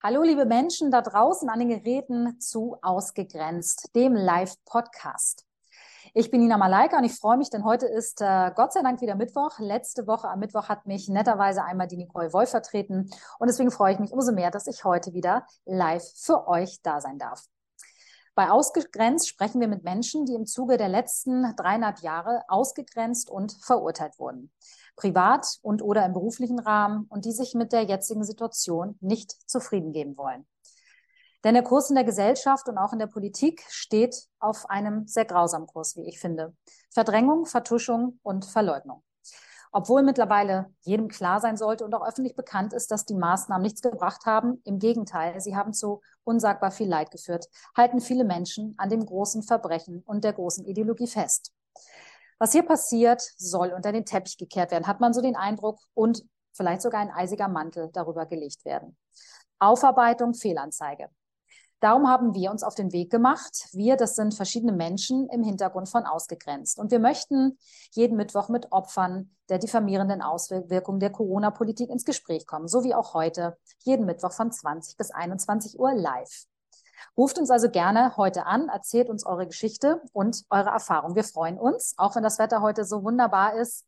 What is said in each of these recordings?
Hallo, liebe Menschen da draußen an den Geräten zu Ausgegrenzt, dem Live-Podcast. Ich bin Nina Malaika und ich freue mich, denn heute ist äh, Gott sei Dank wieder Mittwoch. Letzte Woche am Mittwoch hat mich netterweise einmal die Nicole Wolf vertreten und deswegen freue ich mich umso mehr, dass ich heute wieder live für euch da sein darf. Bei Ausgegrenzt sprechen wir mit Menschen, die im Zuge der letzten dreieinhalb Jahre ausgegrenzt und verurteilt wurden privat und oder im beruflichen Rahmen und die sich mit der jetzigen Situation nicht zufrieden geben wollen. Denn der Kurs in der Gesellschaft und auch in der Politik steht auf einem sehr grausamen Kurs, wie ich finde. Verdrängung, Vertuschung und Verleugnung. Obwohl mittlerweile jedem klar sein sollte und auch öffentlich bekannt ist, dass die Maßnahmen nichts gebracht haben, im Gegenteil, sie haben zu unsagbar viel Leid geführt, halten viele Menschen an dem großen Verbrechen und der großen Ideologie fest. Was hier passiert, soll unter den Teppich gekehrt werden, hat man so den Eindruck und vielleicht sogar ein eisiger Mantel darüber gelegt werden. Aufarbeitung, Fehlanzeige. Darum haben wir uns auf den Weg gemacht. Wir, das sind verschiedene Menschen im Hintergrund von ausgegrenzt. Und wir möchten jeden Mittwoch mit Opfern der diffamierenden Auswirkungen der Corona-Politik ins Gespräch kommen, so wie auch heute, jeden Mittwoch von 20 bis 21 Uhr live. Ruft uns also gerne heute an, erzählt uns eure Geschichte und eure Erfahrung. Wir freuen uns. Auch wenn das Wetter heute so wunderbar ist,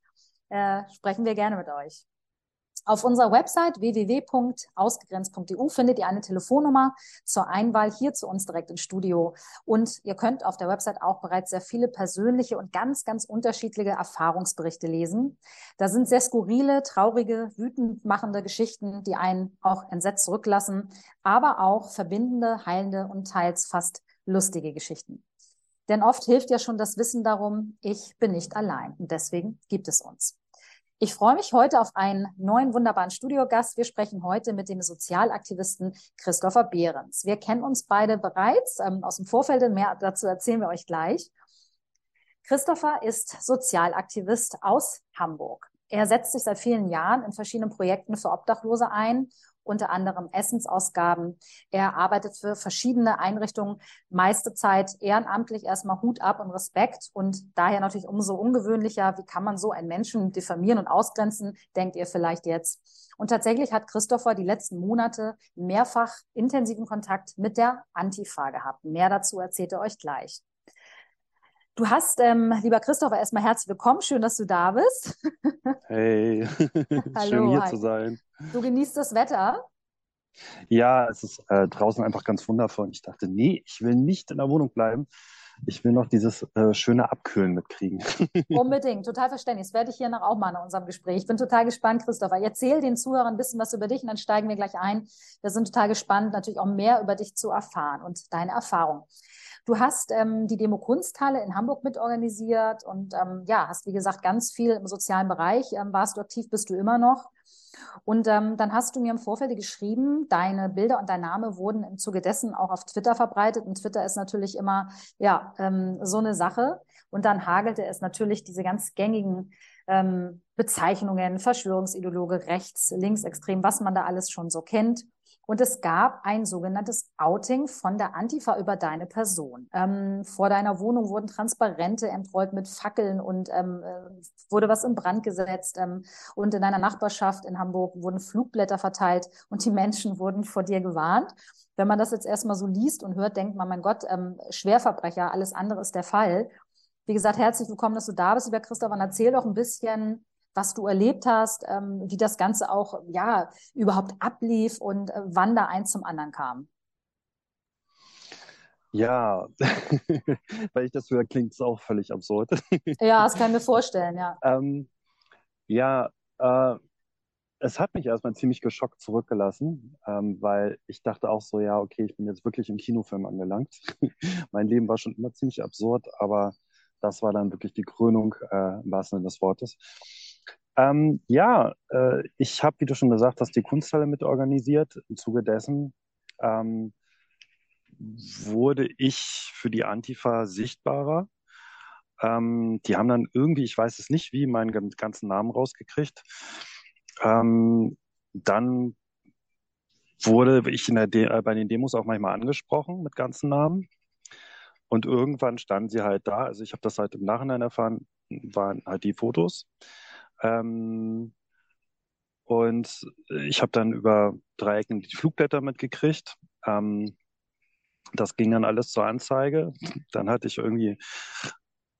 äh, sprechen wir gerne mit euch. Auf unserer Website www.ausgegrenzt.eu findet ihr eine Telefonnummer zur Einwahl hier zu uns direkt ins Studio. Und ihr könnt auf der Website auch bereits sehr viele persönliche und ganz, ganz unterschiedliche Erfahrungsberichte lesen. Da sind sehr skurrile, traurige, wütend machende Geschichten, die einen auch entsetzt zurücklassen, aber auch verbindende, heilende und teils fast lustige Geschichten. Denn oft hilft ja schon das Wissen darum, ich bin nicht allein. Und deswegen gibt es uns. Ich freue mich heute auf einen neuen wunderbaren Studiogast. Wir sprechen heute mit dem Sozialaktivisten Christopher Behrens. Wir kennen uns beide bereits ähm, aus dem Vorfeld. Mehr dazu erzählen wir euch gleich. Christopher ist Sozialaktivist aus Hamburg. Er setzt sich seit vielen Jahren in verschiedenen Projekten für Obdachlose ein unter anderem Essensausgaben. Er arbeitet für verschiedene Einrichtungen, meiste Zeit ehrenamtlich, erstmal Hut ab und Respekt und daher natürlich umso ungewöhnlicher, wie kann man so einen Menschen diffamieren und ausgrenzen, denkt ihr vielleicht jetzt. Und tatsächlich hat Christopher die letzten Monate mehrfach intensiven Kontakt mit der Antifa gehabt. Mehr dazu erzählt er euch gleich. Du hast, ähm, lieber Christopher, erstmal herzlich willkommen. Schön, dass du da bist. Hey, Hallo, schön hier hi. zu sein. Du genießt das Wetter? Ja, es ist äh, draußen einfach ganz wundervoll. Und ich dachte, nee, ich will nicht in der Wohnung bleiben. Ich will noch dieses äh, schöne Abkühlen mitkriegen. Unbedingt, total verständlich. Das werde ich hier noch auch mal in unserem Gespräch. Ich bin total gespannt, Christopher. Erzähl den Zuhörern ein bisschen was über dich und dann steigen wir gleich ein. Wir sind total gespannt, natürlich auch mehr über dich zu erfahren und deine Erfahrung. Du hast ähm, die Demo Kunsthalle in Hamburg mitorganisiert und ähm, ja, hast wie gesagt ganz viel im sozialen Bereich. Ähm, warst du aktiv, bist du immer noch. Und ähm, dann hast du mir im Vorfeld geschrieben, deine Bilder und dein Name wurden im Zuge dessen auch auf Twitter verbreitet. Und Twitter ist natürlich immer ja ähm, so eine Sache. Und dann hagelte es natürlich diese ganz gängigen ähm, Bezeichnungen, Verschwörungsideologe, rechts, links, extrem, was man da alles schon so kennt. Und es gab ein sogenanntes Outing von der Antifa über deine Person. Ähm, vor deiner Wohnung wurden Transparente entrollt mit Fackeln und ähm, äh, wurde was in Brand gesetzt. Ähm, und in deiner Nachbarschaft in Hamburg wurden Flugblätter verteilt und die Menschen wurden vor dir gewarnt. Wenn man das jetzt erstmal so liest und hört, denkt man, mein Gott, ähm, Schwerverbrecher, alles andere ist der Fall. Wie gesagt, herzlich willkommen, dass du da bist, lieber Christoph. Und erzähl doch ein bisschen, was du erlebt hast, ähm, wie das Ganze auch ja überhaupt ablief und äh, wann da eins zum anderen kam. Ja, weil ich das höre, klingt es auch völlig absurd. Ja, das kann ich mir vorstellen, ja. Ähm, ja, äh, es hat mich erstmal ziemlich geschockt zurückgelassen, ähm, weil ich dachte auch so, ja, okay, ich bin jetzt wirklich im Kinofilm angelangt. Mein Leben war schon immer ziemlich absurd, aber das war dann wirklich die Krönung, äh, im wahrsten Sinne des Wortes. Ähm, ja, äh, ich habe, wie du schon gesagt hast, die Kunsthalle mit organisiert. Im Zuge dessen ähm, wurde ich für die Antifa sichtbarer. Ähm, die haben dann irgendwie, ich weiß es nicht wie, meinen ganzen Namen rausgekriegt. Ähm, dann wurde ich De äh, bei den Demos auch manchmal angesprochen mit ganzen Namen. Und irgendwann standen sie halt da. Also ich habe das halt im Nachhinein erfahren, waren halt die Fotos. Ähm, Und ich habe dann über drei Ecken die Flugblätter mitgekriegt. Ähm, das ging dann alles zur Anzeige. Dann hatte ich irgendwie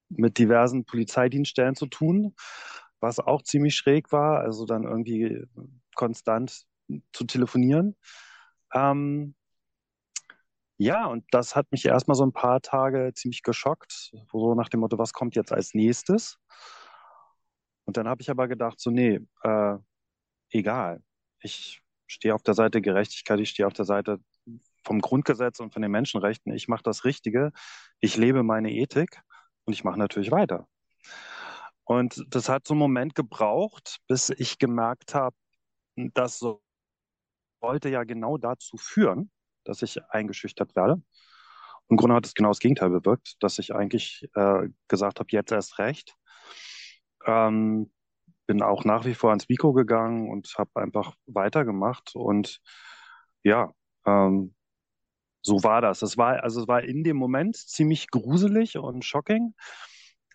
mit diversen Polizeidienststellen zu tun, was auch ziemlich schräg war. Also dann irgendwie konstant zu telefonieren. Ähm, ja, und das hat mich erstmal so ein paar Tage ziemlich geschockt, so nach dem Motto, was kommt jetzt als nächstes? Und dann habe ich aber gedacht, so, nee, äh, egal. Ich stehe auf der Seite Gerechtigkeit, ich stehe auf der Seite vom Grundgesetz und von den Menschenrechten. Ich mache das Richtige, ich lebe meine Ethik und ich mache natürlich weiter. Und das hat so einen Moment gebraucht, bis ich gemerkt habe, das sollte ja genau dazu führen, dass ich eingeschüchtert werde. Im Grunde hat es genau das Gegenteil bewirkt, dass ich eigentlich äh, gesagt habe, jetzt erst recht. Ähm, bin auch nach wie vor ans Vico gegangen und habe einfach weitergemacht. Und ja, ähm, so war das. Es war, also es war in dem Moment ziemlich gruselig und shocking.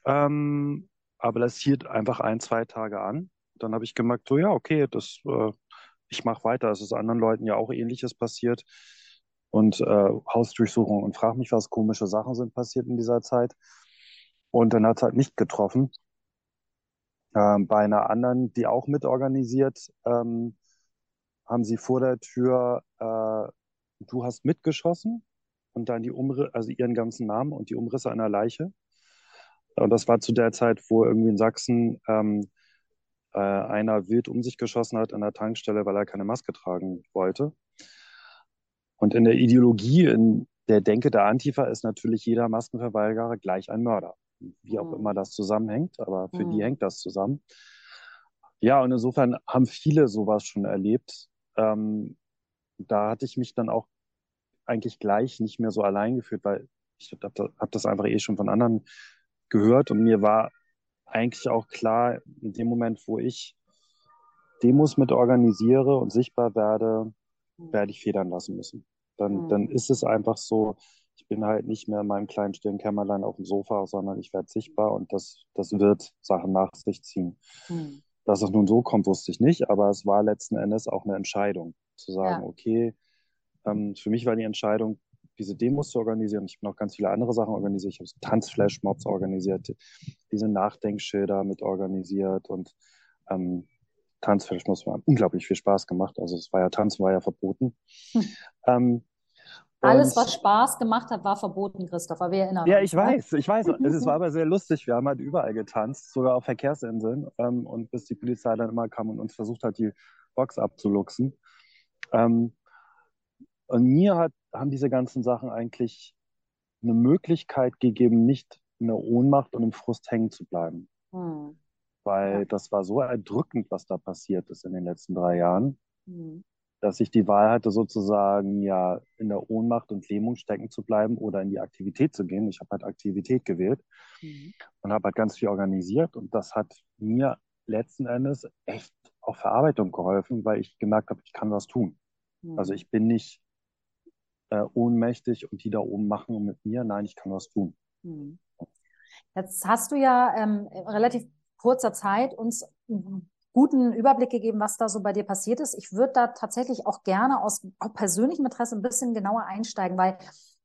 Ähm, aber das hielt einfach ein, zwei Tage an. Dann habe ich gemerkt, so ja, okay, das, äh, ich mache weiter. Es ist anderen Leuten ja auch ähnliches passiert und äh, Hausdurchsuchungen und frag mich, was komische Sachen sind passiert in dieser Zeit. Und dann hat es halt nicht getroffen. Ähm, bei einer anderen, die auch mitorganisiert, ähm, haben sie vor der Tür, äh, du hast mitgeschossen und dann die Umrisse, also ihren ganzen Namen und die Umrisse einer Leiche. Und das war zu der Zeit, wo irgendwie in Sachsen ähm, äh, einer wild um sich geschossen hat an der Tankstelle, weil er keine Maske tragen wollte. Und in der Ideologie, in der Denke der Antifa ist natürlich jeder Maskenverweigerer gleich ein Mörder. Wie auch mhm. immer das zusammenhängt, aber für mhm. die hängt das zusammen. Ja, und insofern haben viele sowas schon erlebt. Ähm, da hatte ich mich dann auch eigentlich gleich nicht mehr so allein gefühlt, weil ich habe hab das einfach eh schon von anderen gehört und mir war eigentlich auch klar, in dem Moment, wo ich Demos mit organisiere und sichtbar werde, werde ich federn lassen müssen. Dann, mhm. dann ist es einfach so, ich bin halt nicht mehr in meinem kleinen stillen Kämmerlein auf dem Sofa, sondern ich werde sichtbar und das, das wird Sachen nach sich ziehen. Mhm. Dass es nun so kommt, wusste ich nicht, aber es war letzten Endes auch eine Entscheidung, zu sagen, ja. okay, ähm, für mich war die Entscheidung, diese Demos zu organisieren. Ich bin auch ganz viele andere Sachen organisiert. Ich habe so Tanzflashmobs organisiert, diese Nachdenkschilder mit organisiert und ähm, Tanzflashmobs haben unglaublich viel Spaß gemacht. Also es war ja Tanzen war ja verboten. Hm. Ähm, alles, was Spaß gemacht hat, war verboten, Christopher. Wir erinnern Ja, ich ne? weiß, ich weiß. es war aber sehr lustig. Wir haben halt überall getanzt, sogar auf Verkehrsinseln. Ähm, und bis die Polizei dann immer kam und uns versucht hat, die Box abzuluxen. Ähm, und mir hat, haben diese ganzen Sachen eigentlich eine Möglichkeit gegeben, nicht in der Ohnmacht und im Frust hängen zu bleiben. Hm. Weil ja. das war so erdrückend, was da passiert ist in den letzten drei Jahren, hm. Dass ich die Wahl hatte, sozusagen ja in der Ohnmacht und Lähmung stecken zu bleiben oder in die Aktivität zu gehen. Ich habe halt Aktivität gewählt hm. und habe halt ganz viel organisiert und das hat mir letzten Endes echt auch Verarbeitung geholfen, weil ich gemerkt habe, ich kann was tun. Also hm. ich bin nicht äh, ohnmächtig und die da oben machen mit mir. Nein, ich kann was tun. Hm. Jetzt hast du ja ähm, relativ kurzer Zeit uns guten Überblick gegeben, was da so bei dir passiert ist. Ich würde da tatsächlich auch gerne aus auch persönlichem Interesse ein bisschen genauer einsteigen, weil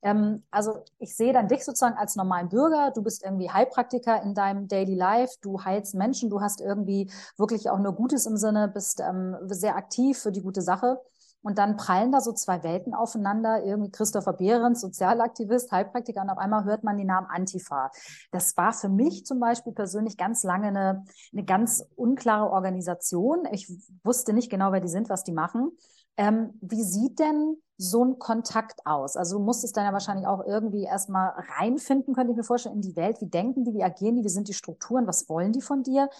ähm, also ich sehe dann dich sozusagen als normalen Bürger. Du bist irgendwie Heilpraktiker in deinem Daily Life. Du heilst Menschen. Du hast irgendwie wirklich auch nur Gutes im Sinne, bist ähm, sehr aktiv für die gute Sache. Und dann prallen da so zwei Welten aufeinander. Irgendwie Christopher Behrens, Sozialaktivist, Heilpraktiker, und auf einmal hört man den Namen Antifa. Das war für mich zum Beispiel persönlich ganz lange eine, eine ganz unklare Organisation. Ich wusste nicht genau, wer die sind, was die machen. Ähm, wie sieht denn so ein Kontakt aus? Also du musstest dann ja wahrscheinlich auch irgendwie erstmal reinfinden, könnte ich mir vorstellen, in die Welt. Wie denken die, wie agieren die, wie sind die Strukturen, was wollen die von dir?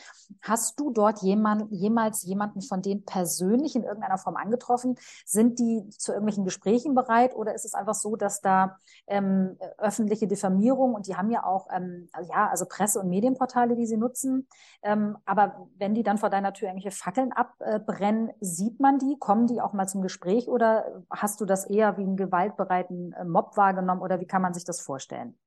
Hast du dort jemand, jemals jemanden von denen persönlich in irgendeiner Form angetroffen? Sind die zu irgendwelchen Gesprächen bereit oder ist es einfach so, dass da ähm, öffentliche Diffamierung und die haben ja auch, ähm, ja, also Presse- und Medienportale, die sie nutzen. Ähm, aber wenn die dann vor deiner Tür irgendwelche Fackeln abbrennen, sieht man die? Kommen die auch mal zum Gespräch oder hast du das eher wie einen gewaltbereiten äh, Mob wahrgenommen oder wie kann man sich das vorstellen?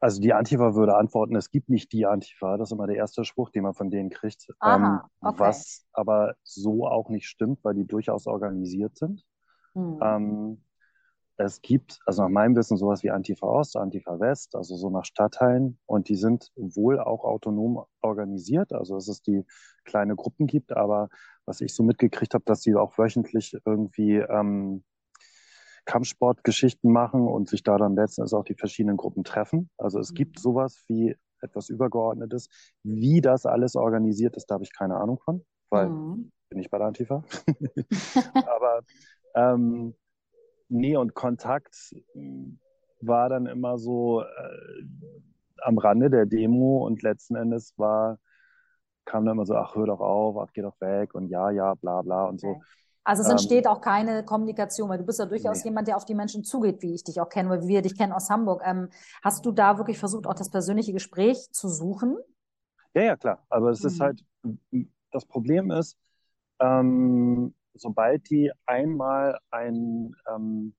Also die Antifa würde antworten, es gibt nicht die Antifa. Das ist immer der erste Spruch, den man von denen kriegt. Aha, ähm, okay. Was aber so auch nicht stimmt, weil die durchaus organisiert sind. Hm. Ähm, es gibt, also nach meinem Wissen, sowas wie Antifa Ost, Antifa West, also so nach Stadtteilen. Und die sind wohl auch autonom organisiert, also dass es die kleine Gruppen gibt. Aber was ich so mitgekriegt habe, dass die auch wöchentlich irgendwie ähm, Kampfsportgeschichten machen und sich da dann letztens auch die verschiedenen Gruppen treffen. Also es mhm. gibt sowas wie etwas Übergeordnetes. Wie das alles organisiert ist, da habe ich keine Ahnung von, weil mhm. bin ich bei der Antifa. Aber ähm, nee, und Kontakt war dann immer so äh, am Rande der Demo und letzten Endes war, kam dann immer so, ach, hör doch auf, ach, geh doch weg und ja, ja, bla, bla und so. Also es entsteht ähm, auch keine Kommunikation, weil du bist ja durchaus nee. jemand, der auf die Menschen zugeht, wie ich dich auch kenne, wie wir dich kennen aus Hamburg. Ähm, hast du da wirklich versucht, auch das persönliche Gespräch zu suchen? Ja, ja, klar. Aber es mhm. ist halt, das Problem ist, ähm, sobald die einmal ein, ähm,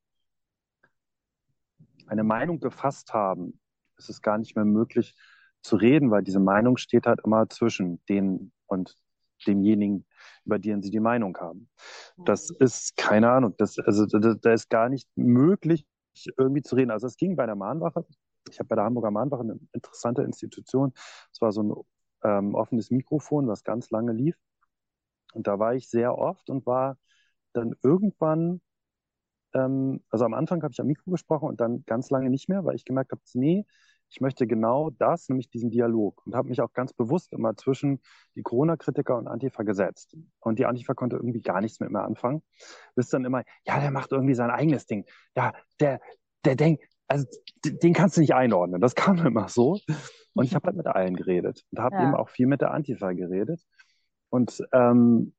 eine Meinung gefasst haben, ist es gar nicht mehr möglich zu reden, weil diese Meinung steht halt immer zwischen denen und demjenigen, über den sie die Meinung haben. Das ist keine Ahnung. Das, also da, da ist gar nicht möglich, irgendwie zu reden. Also es ging bei der Mahnwache. Ich habe bei der Hamburger Mahnwache eine interessante Institution. Es war so ein ähm, offenes Mikrofon, was ganz lange lief. Und da war ich sehr oft und war dann irgendwann, ähm, also am Anfang habe ich am Mikro gesprochen und dann ganz lange nicht mehr, weil ich gemerkt habe, nee, ich möchte genau das, nämlich diesen Dialog und habe mich auch ganz bewusst immer zwischen die Corona-Kritiker und Antifa gesetzt. Und die Antifa konnte irgendwie gar nichts mit mir anfangen. Bis dann immer, ja, der macht irgendwie sein eigenes Ding. Ja, der, der denkt, also den kannst du nicht einordnen. Das kam immer so. Und ich habe halt mit allen geredet und habe ja. eben auch viel mit der Antifa geredet und ähm,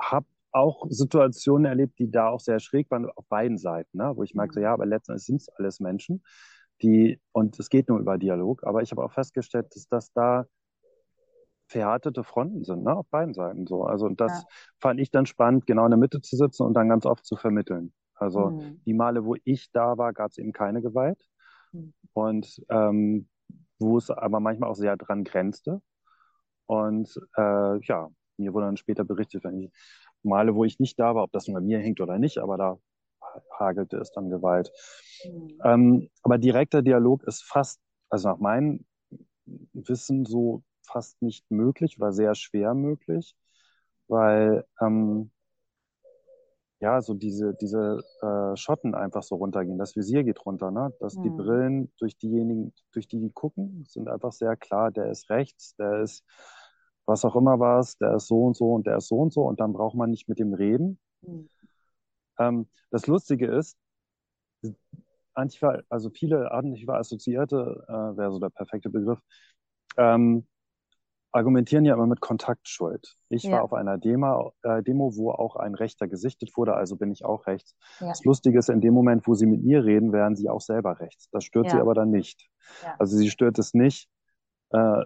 habe auch Situationen erlebt, die da auch sehr schräg waren auf beiden Seiten, ne? wo ich merke, so, ja, aber letztendlich sind es alles Menschen die, und es geht nur über Dialog, aber ich habe auch festgestellt, dass das da verhärtete Fronten sind, ne, auf beiden Seiten so. Also und das ja. fand ich dann spannend, genau in der Mitte zu sitzen und dann ganz oft zu vermitteln. Also mhm. die Male, wo ich da war, gab es eben keine Gewalt. Mhm. Und ähm, wo es aber manchmal auch sehr dran grenzte. Und äh, ja, mir wurde dann später berichtet, wenn ich Male, wo ich nicht da war, ob das nun bei mir hängt oder nicht, aber da hagelte es dann Gewalt. Mhm. Ähm, aber direkter Dialog ist fast, also nach meinem Wissen so fast nicht möglich oder sehr schwer möglich, weil ähm, ja, so diese, diese äh, Schotten einfach so runtergehen. Das Visier geht runter, ne? Dass mhm. die Brillen durch diejenigen, durch die die gucken, sind einfach sehr klar, der ist rechts, der ist was auch immer was, der ist so und so und der ist so und so und dann braucht man nicht mit dem reden. Mhm. Ähm, das Lustige ist, Antifa, also viele Antifa-Assoziierte, äh, wäre so der perfekte Begriff, ähm, argumentieren ja immer mit Kontaktschuld. Ich ja. war auf einer Demo, äh, Demo, wo auch ein Rechter gesichtet wurde, also bin ich auch rechts. Ja. Das Lustige ist, in dem Moment, wo sie mit mir reden, wären sie auch selber rechts. Das stört ja. sie aber dann nicht. Also sie stört es nicht, äh,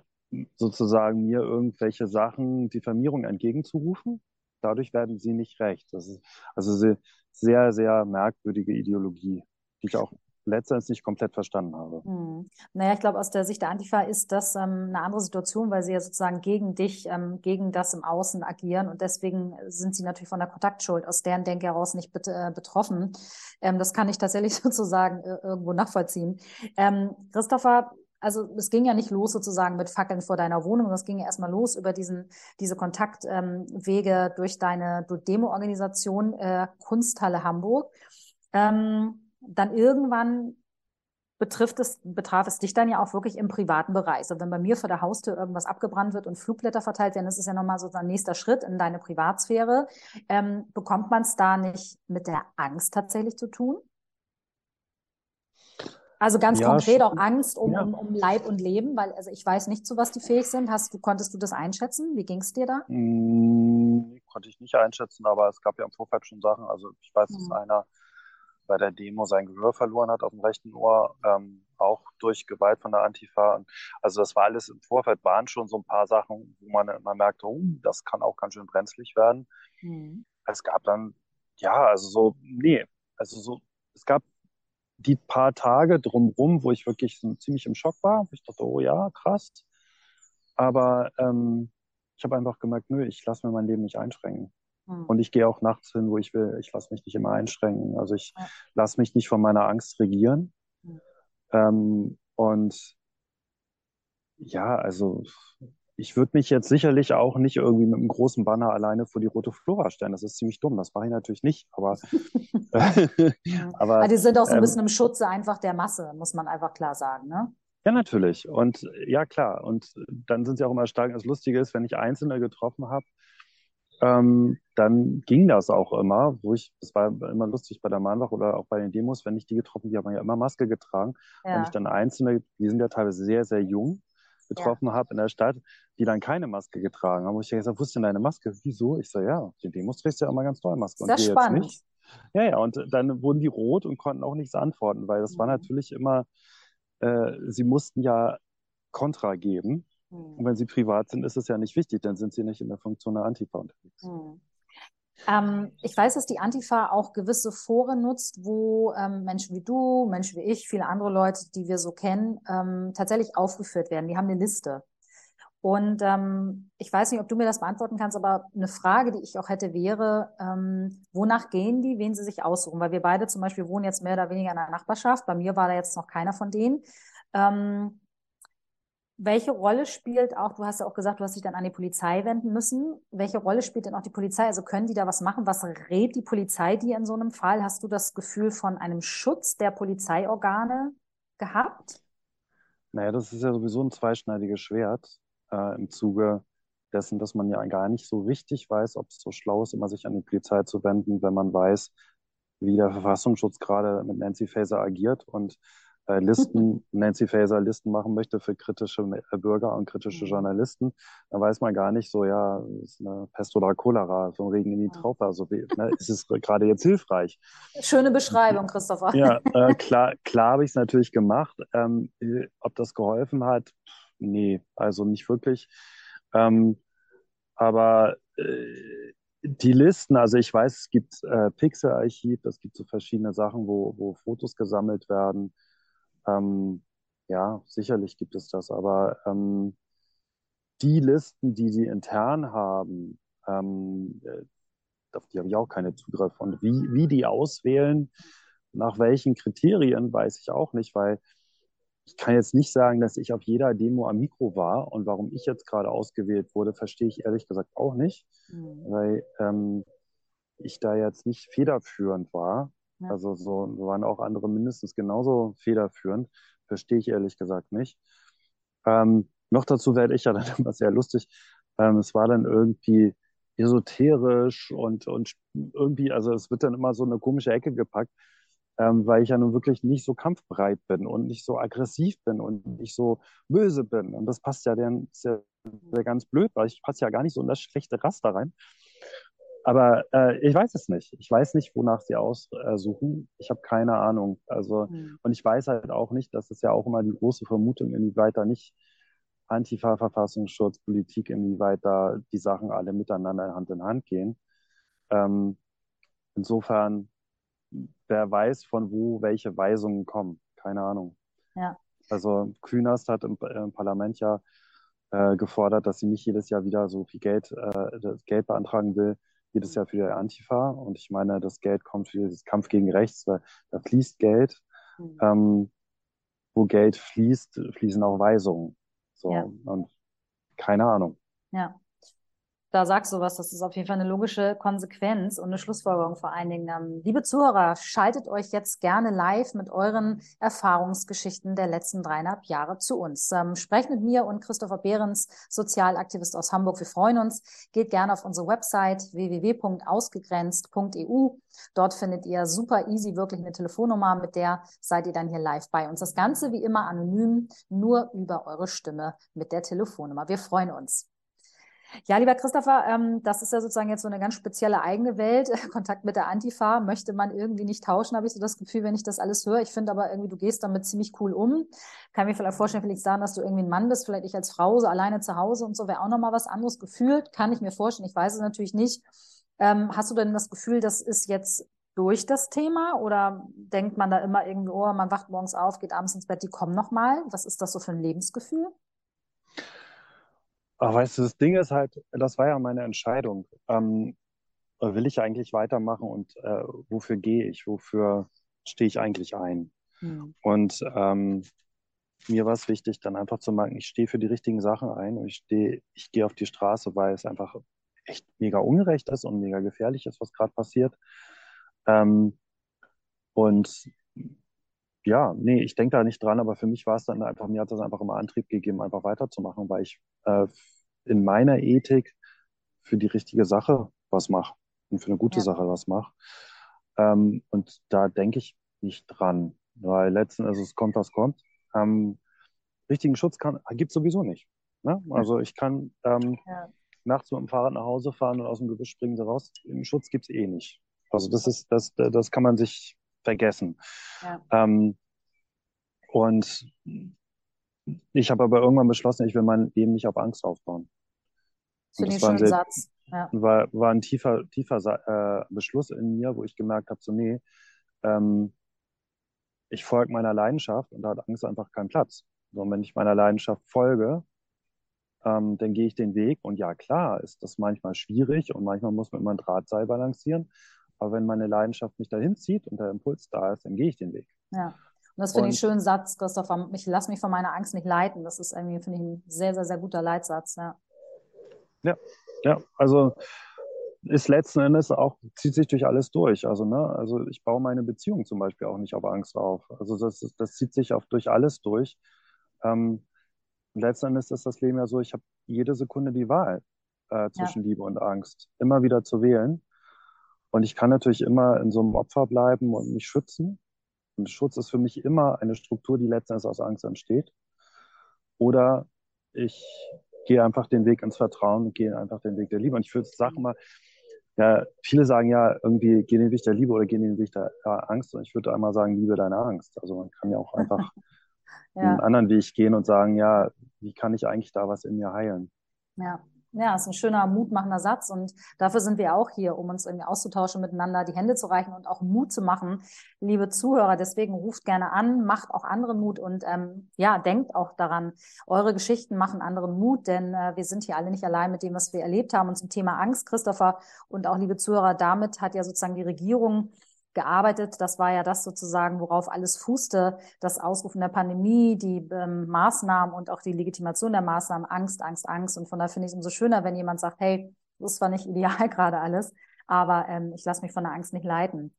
sozusagen mir irgendwelche Sachen, Diffamierung entgegenzurufen. Dadurch werden sie nicht rechts. Das ist also sie, sehr, sehr merkwürdige Ideologie, die ich auch letztendlich nicht komplett verstanden habe. Hm. Naja, ich glaube, aus der Sicht der Antifa ist das ähm, eine andere Situation, weil sie ja sozusagen gegen dich, ähm, gegen das im Außen agieren und deswegen sind sie natürlich von der Kontaktschuld aus deren Denke heraus nicht bet äh, betroffen. Ähm, das kann ich tatsächlich sozusagen äh, irgendwo nachvollziehen. Ähm, Christopher, also es ging ja nicht los sozusagen mit Fackeln vor deiner Wohnung, es ging ja erstmal los über diesen, diese Kontaktwege ähm, durch deine Demo-Organisation äh, Kunsthalle Hamburg. Ähm, dann irgendwann betrifft es, betraf es dich dann ja auch wirklich im privaten Bereich. Also wenn bei mir vor der Haustür irgendwas abgebrannt wird und Flugblätter verteilt werden, das ist ja nochmal so ein nächster Schritt in deine Privatsphäre. Ähm, bekommt man es da nicht mit der Angst tatsächlich zu tun? Also ganz ja, konkret auch Angst um, ja. um, um, Leib und Leben, weil also ich weiß nicht, zu was die fähig sind. Hast du, konntest du das einschätzen? Wie ging es dir da? Hm, konnte ich nicht einschätzen, aber es gab ja im Vorfeld schon Sachen. Also ich weiß, dass hm. einer bei der Demo sein Gehör verloren hat auf dem rechten Ohr, ähm, auch durch Gewalt von der Antifa. Also das war alles im Vorfeld, waren schon so ein paar Sachen, wo man immer merkte, oh, das kann auch ganz schön brenzlig werden. Hm. Es gab dann, ja, also so, nee, also so, es gab die paar Tage drumrum, wo ich wirklich so ziemlich im Schock war, wo ich dachte, oh ja, krass. Aber ähm, ich habe einfach gemerkt, nö, ich lasse mir mein Leben nicht einschränken. Hm. Und ich gehe auch nachts hin, wo ich will. Ich lasse mich nicht immer einschränken. Also ich ja. lasse mich nicht von meiner Angst regieren. Hm. Ähm, und ja, also ich würde mich jetzt sicherlich auch nicht irgendwie mit einem großen Banner alleine vor die rote Flora stellen. Das ist ziemlich dumm. Das mache ich natürlich nicht. Aber, aber, aber die sind auch so ein ähm, bisschen im Schutze einfach der Masse, muss man einfach klar sagen, ne? Ja, natürlich. Und ja, klar. Und dann sind sie auch immer stark. Das Lustige ist, wenn ich Einzelne getroffen habe, ähm, dann ging das auch immer, wo ich, das war immer lustig bei der Mahnwache oder auch bei den Demos, wenn ich die getroffen, die haben ja immer Maske getragen. Ja. Wenn ich dann Einzelne, die sind ja teilweise sehr, sehr jung, getroffen ja. habe in der Stadt, die dann keine Maske getragen haben. Wo ich gesagt wo ist denn deine Maske? Wieso? Ich so, ja, die Demos trägst du ja immer ganz toll Maske. Sehr spannend. Jetzt nicht. Ja, ja, und dann wurden die rot und konnten auch nichts antworten, weil das mhm. war natürlich immer, äh, sie mussten ja Kontra geben. Mhm. Und wenn sie privat sind, ist es ja nicht wichtig, dann sind sie nicht in der Funktion der Antifa unterwegs. Mhm. Ähm, ich weiß, dass die Antifa auch gewisse Foren nutzt, wo ähm, Menschen wie du, Menschen wie ich, viele andere Leute, die wir so kennen, ähm, tatsächlich aufgeführt werden. Die haben eine Liste. Und ähm, ich weiß nicht, ob du mir das beantworten kannst, aber eine Frage, die ich auch hätte, wäre, ähm, wonach gehen die, wen sie sich aussuchen? Weil wir beide zum Beispiel wohnen jetzt mehr oder weniger in einer Nachbarschaft. Bei mir war da jetzt noch keiner von denen. Welche Rolle spielt auch, du hast ja auch gesagt, du hast dich dann an die Polizei wenden müssen. Welche Rolle spielt denn auch die Polizei? Also können die da was machen? Was rät die Polizei dir in so einem Fall? Hast du das Gefühl von einem Schutz der Polizeiorgane gehabt? Naja, das ist ja sowieso ein zweischneidiges Schwert äh, im Zuge dessen, dass man ja gar nicht so richtig weiß, ob es so schlau ist, immer sich an die Polizei zu wenden, wenn man weiß, wie der Verfassungsschutz gerade mit Nancy Faeser agiert und äh, Listen, Nancy Faeser Listen machen möchte für kritische äh, Bürger und kritische mhm. Journalisten, dann weiß man gar nicht so, ja, ist eine Pest oder Cholera, vom Regen in die Traufe, also wie, ne, ist es gerade jetzt hilfreich? Schöne Beschreibung, Christopher. Ja, äh, klar, klar habe ich es natürlich gemacht. Ähm, ob das geholfen hat, nee, also nicht wirklich. Ähm, aber äh, die Listen, also ich weiß, es gibt äh, Pixel-Archiv, es gibt so verschiedene Sachen, wo, wo Fotos gesammelt werden. Ähm, ja, sicherlich gibt es das, aber ähm, die Listen, die sie intern haben, ähm, äh, auf die habe ich auch keine Zugriff. Und wie, wie die auswählen, nach welchen Kriterien, weiß ich auch nicht, weil ich kann jetzt nicht sagen, dass ich auf jeder Demo am Mikro war und warum ich jetzt gerade ausgewählt wurde, verstehe ich ehrlich gesagt auch nicht, mhm. weil ähm, ich da jetzt nicht federführend war. Also so waren auch andere mindestens genauso federführend. Verstehe ich ehrlich gesagt nicht. Ähm, noch dazu werde ich ja dann immer sehr lustig. Ähm, es war dann irgendwie esoterisch und, und irgendwie, also es wird dann immer so eine komische Ecke gepackt, ähm, weil ich ja nun wirklich nicht so kampfbereit bin und nicht so aggressiv bin und nicht so böse bin. Und das passt ja dann ja, ja ganz blöd, weil ich passe ja gar nicht so in das schlechte Raster rein. Aber äh, ich weiß es nicht. Ich weiß nicht, wonach sie aussuchen. Ich habe keine Ahnung. Also mhm. und ich weiß halt auch nicht, dass es ja auch immer die große Vermutung, inwieweit da nicht Antifa, Verfassungsschutz, Politik, inwieweit da die Sachen alle miteinander Hand in Hand gehen. Ähm, insofern, wer weiß, von wo welche Weisungen kommen. Keine Ahnung. Ja. Also Künast hat im, im Parlament ja äh, gefordert, dass sie nicht jedes Jahr wieder so viel Geld, äh, Geld beantragen will, jedes Jahr für die Antifa. Und ich meine, das Geld kommt für dieses Kampf gegen Rechts, weil da fließt Geld. Mhm. Ähm, wo Geld fließt, fließen auch Weisungen. So, ja. und keine Ahnung. Ja da sagst du was, das ist auf jeden Fall eine logische Konsequenz und eine Schlussfolgerung vor allen Dingen. Ähm, liebe Zuhörer, schaltet euch jetzt gerne live mit euren Erfahrungsgeschichten der letzten dreieinhalb Jahre zu uns. Ähm, sprecht mit mir und Christopher Behrens, Sozialaktivist aus Hamburg. Wir freuen uns. Geht gerne auf unsere Website www.ausgegrenzt.eu. Dort findet ihr super easy wirklich eine Telefonnummer, mit der seid ihr dann hier live bei uns. Das Ganze wie immer anonym, nur über eure Stimme mit der Telefonnummer. Wir freuen uns. Ja, lieber Christopher, ähm, das ist ja sozusagen jetzt so eine ganz spezielle eigene Welt. Kontakt mit der Antifa möchte man irgendwie nicht tauschen, habe ich so das Gefühl, wenn ich das alles höre. Ich finde aber irgendwie, du gehst damit ziemlich cool um. Kann mir vielleicht vorstellen, vielleicht sagen, dass du irgendwie ein Mann bist, vielleicht ich als Frau so alleine zu Hause und so wäre auch nochmal was anderes gefühlt. Kann ich mir vorstellen. Ich weiß es natürlich nicht. Ähm, hast du denn das Gefühl, das ist jetzt durch das Thema oder denkt man da immer irgendwie, oh, man wacht morgens auf, geht abends ins Bett, die kommen nochmal? Was ist das so für ein Lebensgefühl? Ach, weißt du, das Ding ist halt, das war ja meine Entscheidung. Ähm, will ich eigentlich weitermachen und äh, wofür gehe ich? Wofür stehe ich eigentlich ein? Hm. Und ähm, mir war es wichtig, dann einfach zu merken, ich stehe für die richtigen Sachen ein und ich stehe, ich gehe auf die Straße, weil es einfach echt mega ungerecht ist und mega gefährlich ist, was gerade passiert. Ähm, und ja, nee, ich denke da nicht dran, aber für mich war es dann einfach, mir hat das einfach immer Antrieb gegeben, einfach weiterzumachen, weil ich äh, in meiner Ethik für die richtige Sache was mache und für eine gute ja. Sache was mache. Ähm, und da denke ich nicht dran, weil letzten Endes es kommt, was kommt. Ähm, richtigen Schutz kann, gibt sowieso nicht. Ne? Also ich kann ähm, ja. nachts mit dem Fahrrad nach Hause fahren und aus dem Gebüsch springen sie raus. Einen Schutz gibt's eh nicht. Also das ist, das, das kann man sich vergessen. Ja. Ähm, und ich habe aber irgendwann beschlossen, ich will mein Leben nicht auf Angst aufbauen. Finde ich einen schönen Satz. Ja. War, war ein tiefer, tiefer äh, Beschluss in mir, wo ich gemerkt habe, so nee, ähm, ich folge meiner Leidenschaft und da hat Angst einfach keinen Platz. So, und wenn ich meiner Leidenschaft folge, ähm, dann gehe ich den Weg. Und ja, klar, ist das manchmal schwierig und manchmal muss man immer ein Drahtseil balancieren. Aber wenn meine Leidenschaft mich dahin zieht und der Impuls da ist, dann gehe ich den Weg. Ja. Und das finde ich einen schönen Satz, Christopher. Ich lass mich von meiner Angst nicht leiten. Das ist irgendwie, finde ich, ein sehr, sehr, sehr guter Leitsatz. Ja. Ja, ja, also ist letzten Endes auch, zieht sich durch alles durch. Also, ne, also ich baue meine Beziehung zum Beispiel auch nicht auf Angst auf. Also das, das zieht sich auf, durch alles durch. Ähm, letzten Endes ist das Leben ja so, ich habe jede Sekunde die Wahl äh, zwischen ja. Liebe und Angst, immer wieder zu wählen. Und ich kann natürlich immer in so einem Opfer bleiben und mich schützen. Und Schutz ist für mich immer eine Struktur, die letzten Endes aus Angst entsteht. Oder ich gehe einfach den Weg ins Vertrauen und gehe einfach den Weg der Liebe. Und ich würde sagen mal, ja, viele sagen ja irgendwie, geh den Weg der Liebe oder geh den Weg der Angst. Und ich würde einmal sagen, liebe deine Angst. Also man kann ja auch einfach ja. einen anderen Weg gehen und sagen, ja, wie kann ich eigentlich da was in mir heilen? Ja. Ja, ist ein schöner, mutmachender Satz. Und dafür sind wir auch hier, um uns irgendwie auszutauschen, miteinander die Hände zu reichen und auch Mut zu machen, liebe Zuhörer. Deswegen ruft gerne an, macht auch anderen Mut und ähm, ja, denkt auch daran, eure Geschichten machen anderen Mut, denn äh, wir sind hier alle nicht allein mit dem, was wir erlebt haben. Und zum Thema Angst, Christopher und auch liebe Zuhörer, damit hat ja sozusagen die Regierung gearbeitet. Das war ja das sozusagen, worauf alles fußte, das Ausrufen der Pandemie, die ähm, Maßnahmen und auch die Legitimation der Maßnahmen, Angst, Angst, Angst. Und von daher finde ich es umso schöner, wenn jemand sagt, hey, das ist zwar nicht ideal gerade alles, aber ähm, ich lasse mich von der Angst nicht leiten.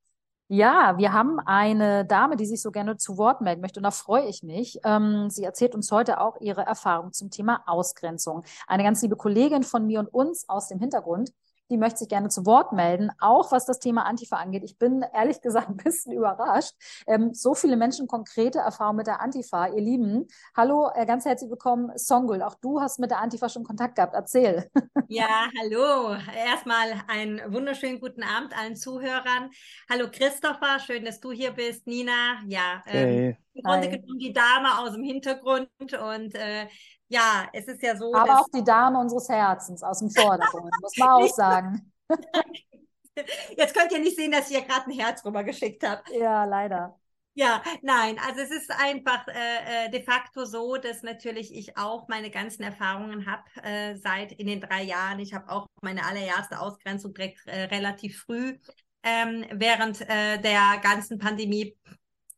Ja, wir haben eine Dame, die sich so gerne zu Wort melden möchte und da freue ich mich. Ähm, sie erzählt uns heute auch ihre Erfahrung zum Thema Ausgrenzung. Eine ganz liebe Kollegin von mir und uns aus dem Hintergrund die möchte sich gerne zu Wort melden, auch was das Thema Antifa angeht. Ich bin ehrlich gesagt ein bisschen überrascht. Ähm, so viele Menschen konkrete Erfahrungen mit der Antifa. Ihr Lieben, hallo, äh, ganz herzlich willkommen, Songul. Auch du hast mit der Antifa schon Kontakt gehabt. Erzähl. Ja, hallo. Erstmal einen wunderschönen guten Abend allen Zuhörern. Hallo Christopher, schön, dass du hier bist. Nina, ja, ähm, hey. Im Grunde genommen die Dame aus dem Hintergrund und äh, ja, es ist ja so. Aber auch die Dame unseres Herzens aus dem Vordergrund, muss man auch sagen. Jetzt könnt ihr nicht sehen, dass ich hier gerade ein Herz rübergeschickt habe. Ja, leider. Ja, nein, also es ist einfach äh, äh, de facto so, dass natürlich ich auch meine ganzen Erfahrungen habe äh, seit in den drei Jahren. Ich habe auch meine allererste Ausgrenzung direkt äh, relativ früh ähm, während äh, der ganzen Pandemie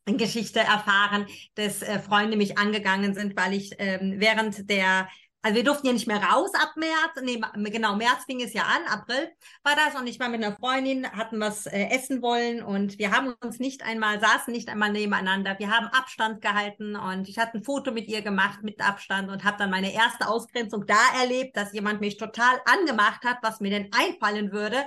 Geschichte erfahren, dass äh, Freunde mich angegangen sind, weil ich ähm, während der also wir durften ja nicht mehr raus ab März. Nee, genau, März fing es ja an, April war das. Und ich war mit einer Freundin, hatten was äh, essen wollen und wir haben uns nicht einmal, saßen nicht einmal nebeneinander. Wir haben Abstand gehalten und ich hatte ein Foto mit ihr gemacht mit Abstand und habe dann meine erste Ausgrenzung da erlebt, dass jemand mich total angemacht hat, was mir denn einfallen würde,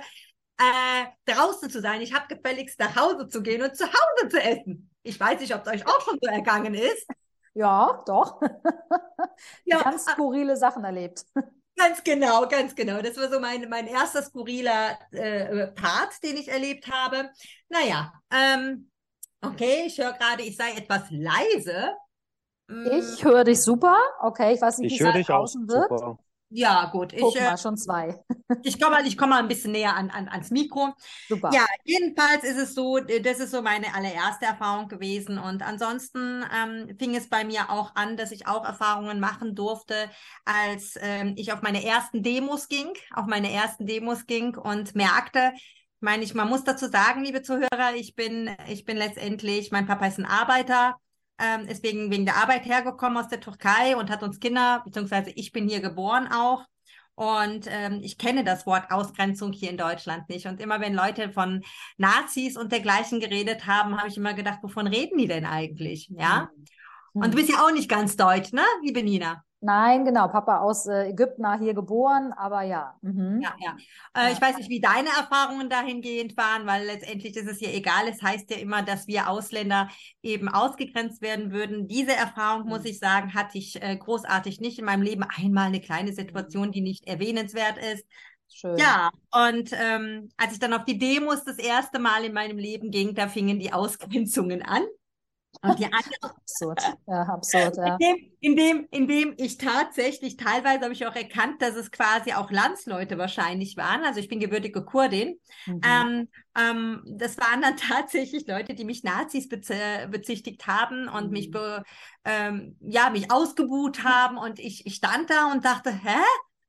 äh, draußen zu sein. Ich habe gefälligst nach Hause zu gehen und zu Hause zu essen. Ich weiß nicht, ob es euch auch schon so ergangen ist. Ja, doch. ja, ganz ah. skurrile Sachen erlebt. Ganz genau, ganz genau. Das war so mein, mein erster skurriler äh, Part, den ich erlebt habe. Naja, ähm, okay, ich höre gerade, ich sei etwas leise. Mm. Ich höre dich super. Okay, ich weiß nicht, wie es draußen wird. Super. Ja, gut. Guck ich, mal, äh, schon zwei. ich komme mal, ich komm mal ein bisschen näher an, an, ans Mikro. Super. Ja, jedenfalls ist es so, das ist so meine allererste Erfahrung gewesen. Und ansonsten ähm, fing es bei mir auch an, dass ich auch Erfahrungen machen durfte, als ähm, ich auf meine ersten Demos ging, auf meine ersten Demos ging und merkte, meine ich, man muss dazu sagen, liebe Zuhörer, ich bin, ich bin letztendlich, mein Papa ist ein Arbeiter, ähm, ist wegen, wegen der Arbeit hergekommen aus der Türkei und hat uns Kinder, beziehungsweise ich bin hier geboren auch. Und ähm, ich kenne das Wort Ausgrenzung hier in Deutschland nicht. Und immer wenn Leute von Nazis und dergleichen geredet haben, habe ich immer gedacht, wovon reden die denn eigentlich? Ja. Hm. Und du bist ja auch nicht ganz deutsch, ne, liebe Nina? Nein, genau. Papa aus äh, Ägypten, hier geboren, aber ja. Mhm. Ja, ja. Äh, Ich weiß nicht, wie deine Erfahrungen dahingehend waren, weil letztendlich ist es ja egal. Es heißt ja immer, dass wir Ausländer eben ausgegrenzt werden würden. Diese Erfahrung, muss ich sagen, hatte ich äh, großartig nicht in meinem Leben. Einmal eine kleine Situation, die nicht erwähnenswert ist. Schön. Ja, und ähm, als ich dann auf die Demos das erste Mal in meinem Leben ging, da fingen die Ausgrenzungen an. Und die andere Absurd. Ja, absurd, ja. in dem, in dem, in dem ich tatsächlich, teilweise habe ich auch erkannt, dass es quasi auch Landsleute wahrscheinlich waren. Also ich bin gebürtige Kurdin. Mhm. Ähm, ähm, das waren dann tatsächlich Leute, die mich Nazis bez bezichtigt haben und Mhm. mich, be, ähm, ja, mich ausgebuht haben. Und ich, ich stand da und dachte, hä?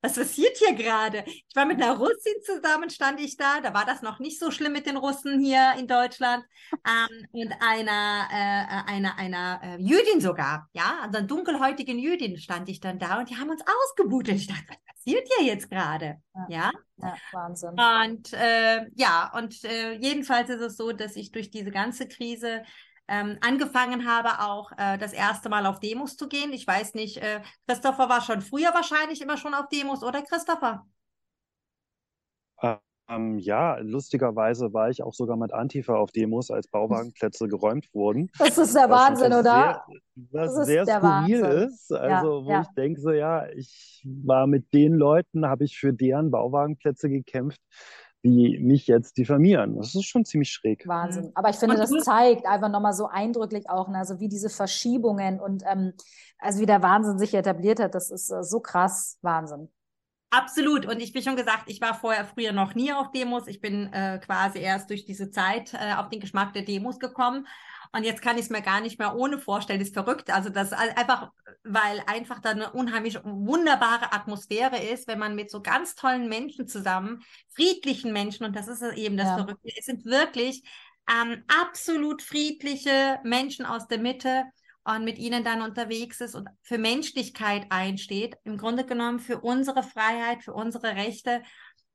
Was passiert hier gerade? Ich war mit einer Russin zusammen, stand ich da. Da war das noch nicht so schlimm mit den Russen hier in Deutschland. Ähm, und einer, äh, einer, einer äh, Jüdin sogar, ja, also einer dunkelhäutigen Jüdin stand ich dann da und die haben uns ausgebutet. Ich dachte, was passiert hier jetzt gerade? Ja. Ja. Ja, Wahnsinn. Und äh, ja, und äh, jedenfalls ist es so, dass ich durch diese ganze Krise ähm, angefangen habe, auch äh, das erste Mal auf Demos zu gehen. Ich weiß nicht, äh, Christopher war schon früher wahrscheinlich immer schon auf Demos, oder Christopher? Ähm, ja, lustigerweise war ich auch sogar mit Antifa auf Demos, als Bauwagenplätze geräumt wurden. Das ist der Was Wahnsinn, natürlich oder? Sehr, was Das ist sehr der skurril Wahnsinn. ist. Also, wo ja. ich denke, so, ja, ich war mit den Leuten, habe ich für deren Bauwagenplätze gekämpft, die mich jetzt diffamieren. Das ist schon ziemlich schräg. Wahnsinn. Aber ich finde, das zeigt einfach nochmal so eindrücklich auch, ne, also wie diese Verschiebungen und ähm, also wie der Wahnsinn sich etabliert hat, das ist äh, so krass. Wahnsinn. Absolut. Und ich, wie schon gesagt, ich war vorher früher noch nie auf Demos. Ich bin äh, quasi erst durch diese Zeit äh, auf den Geschmack der Demos gekommen. Und jetzt kann ich es mir gar nicht mehr ohne vorstellen. Das ist verrückt. Also das einfach, weil einfach da eine unheimlich wunderbare Atmosphäre ist, wenn man mit so ganz tollen Menschen zusammen, friedlichen Menschen, und das ist eben das Ja. Verrückte, es sind wirklich ähm, absolut friedliche Menschen aus der Mitte und mit ihnen dann unterwegs ist und für Menschlichkeit einsteht, im Grunde genommen für unsere Freiheit, für unsere Rechte.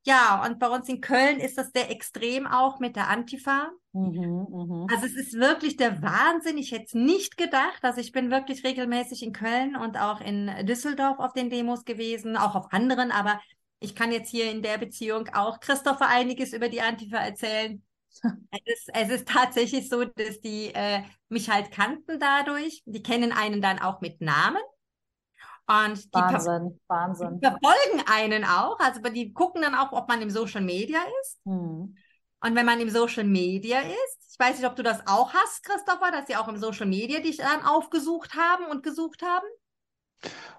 Ja, und bei uns in Köln ist das sehr extrem auch mit der Antifa. Mhm, mhm. Also es ist wirklich der Wahnsinn. Ich hätte es nicht gedacht. Also ich bin wirklich regelmäßig in Köln und auch in Düsseldorf auf den Demos gewesen, auch auf anderen, aber ich kann jetzt hier in der Beziehung auch Christopher einiges über die Antifa erzählen. Es ist, es ist tatsächlich so, dass die äh, mich halt kannten dadurch. Die kennen einen dann auch mit Namen. Und die ver Wahnsinn, Wahnsinn. verfolgen einen auch. Also die gucken dann auch, ob man im Social Media ist. Mhm. Und wenn man im Social Media ist, ich weiß nicht, ob du das auch hast, Christopher, dass sie auch im Social Media dich dann aufgesucht haben und gesucht haben.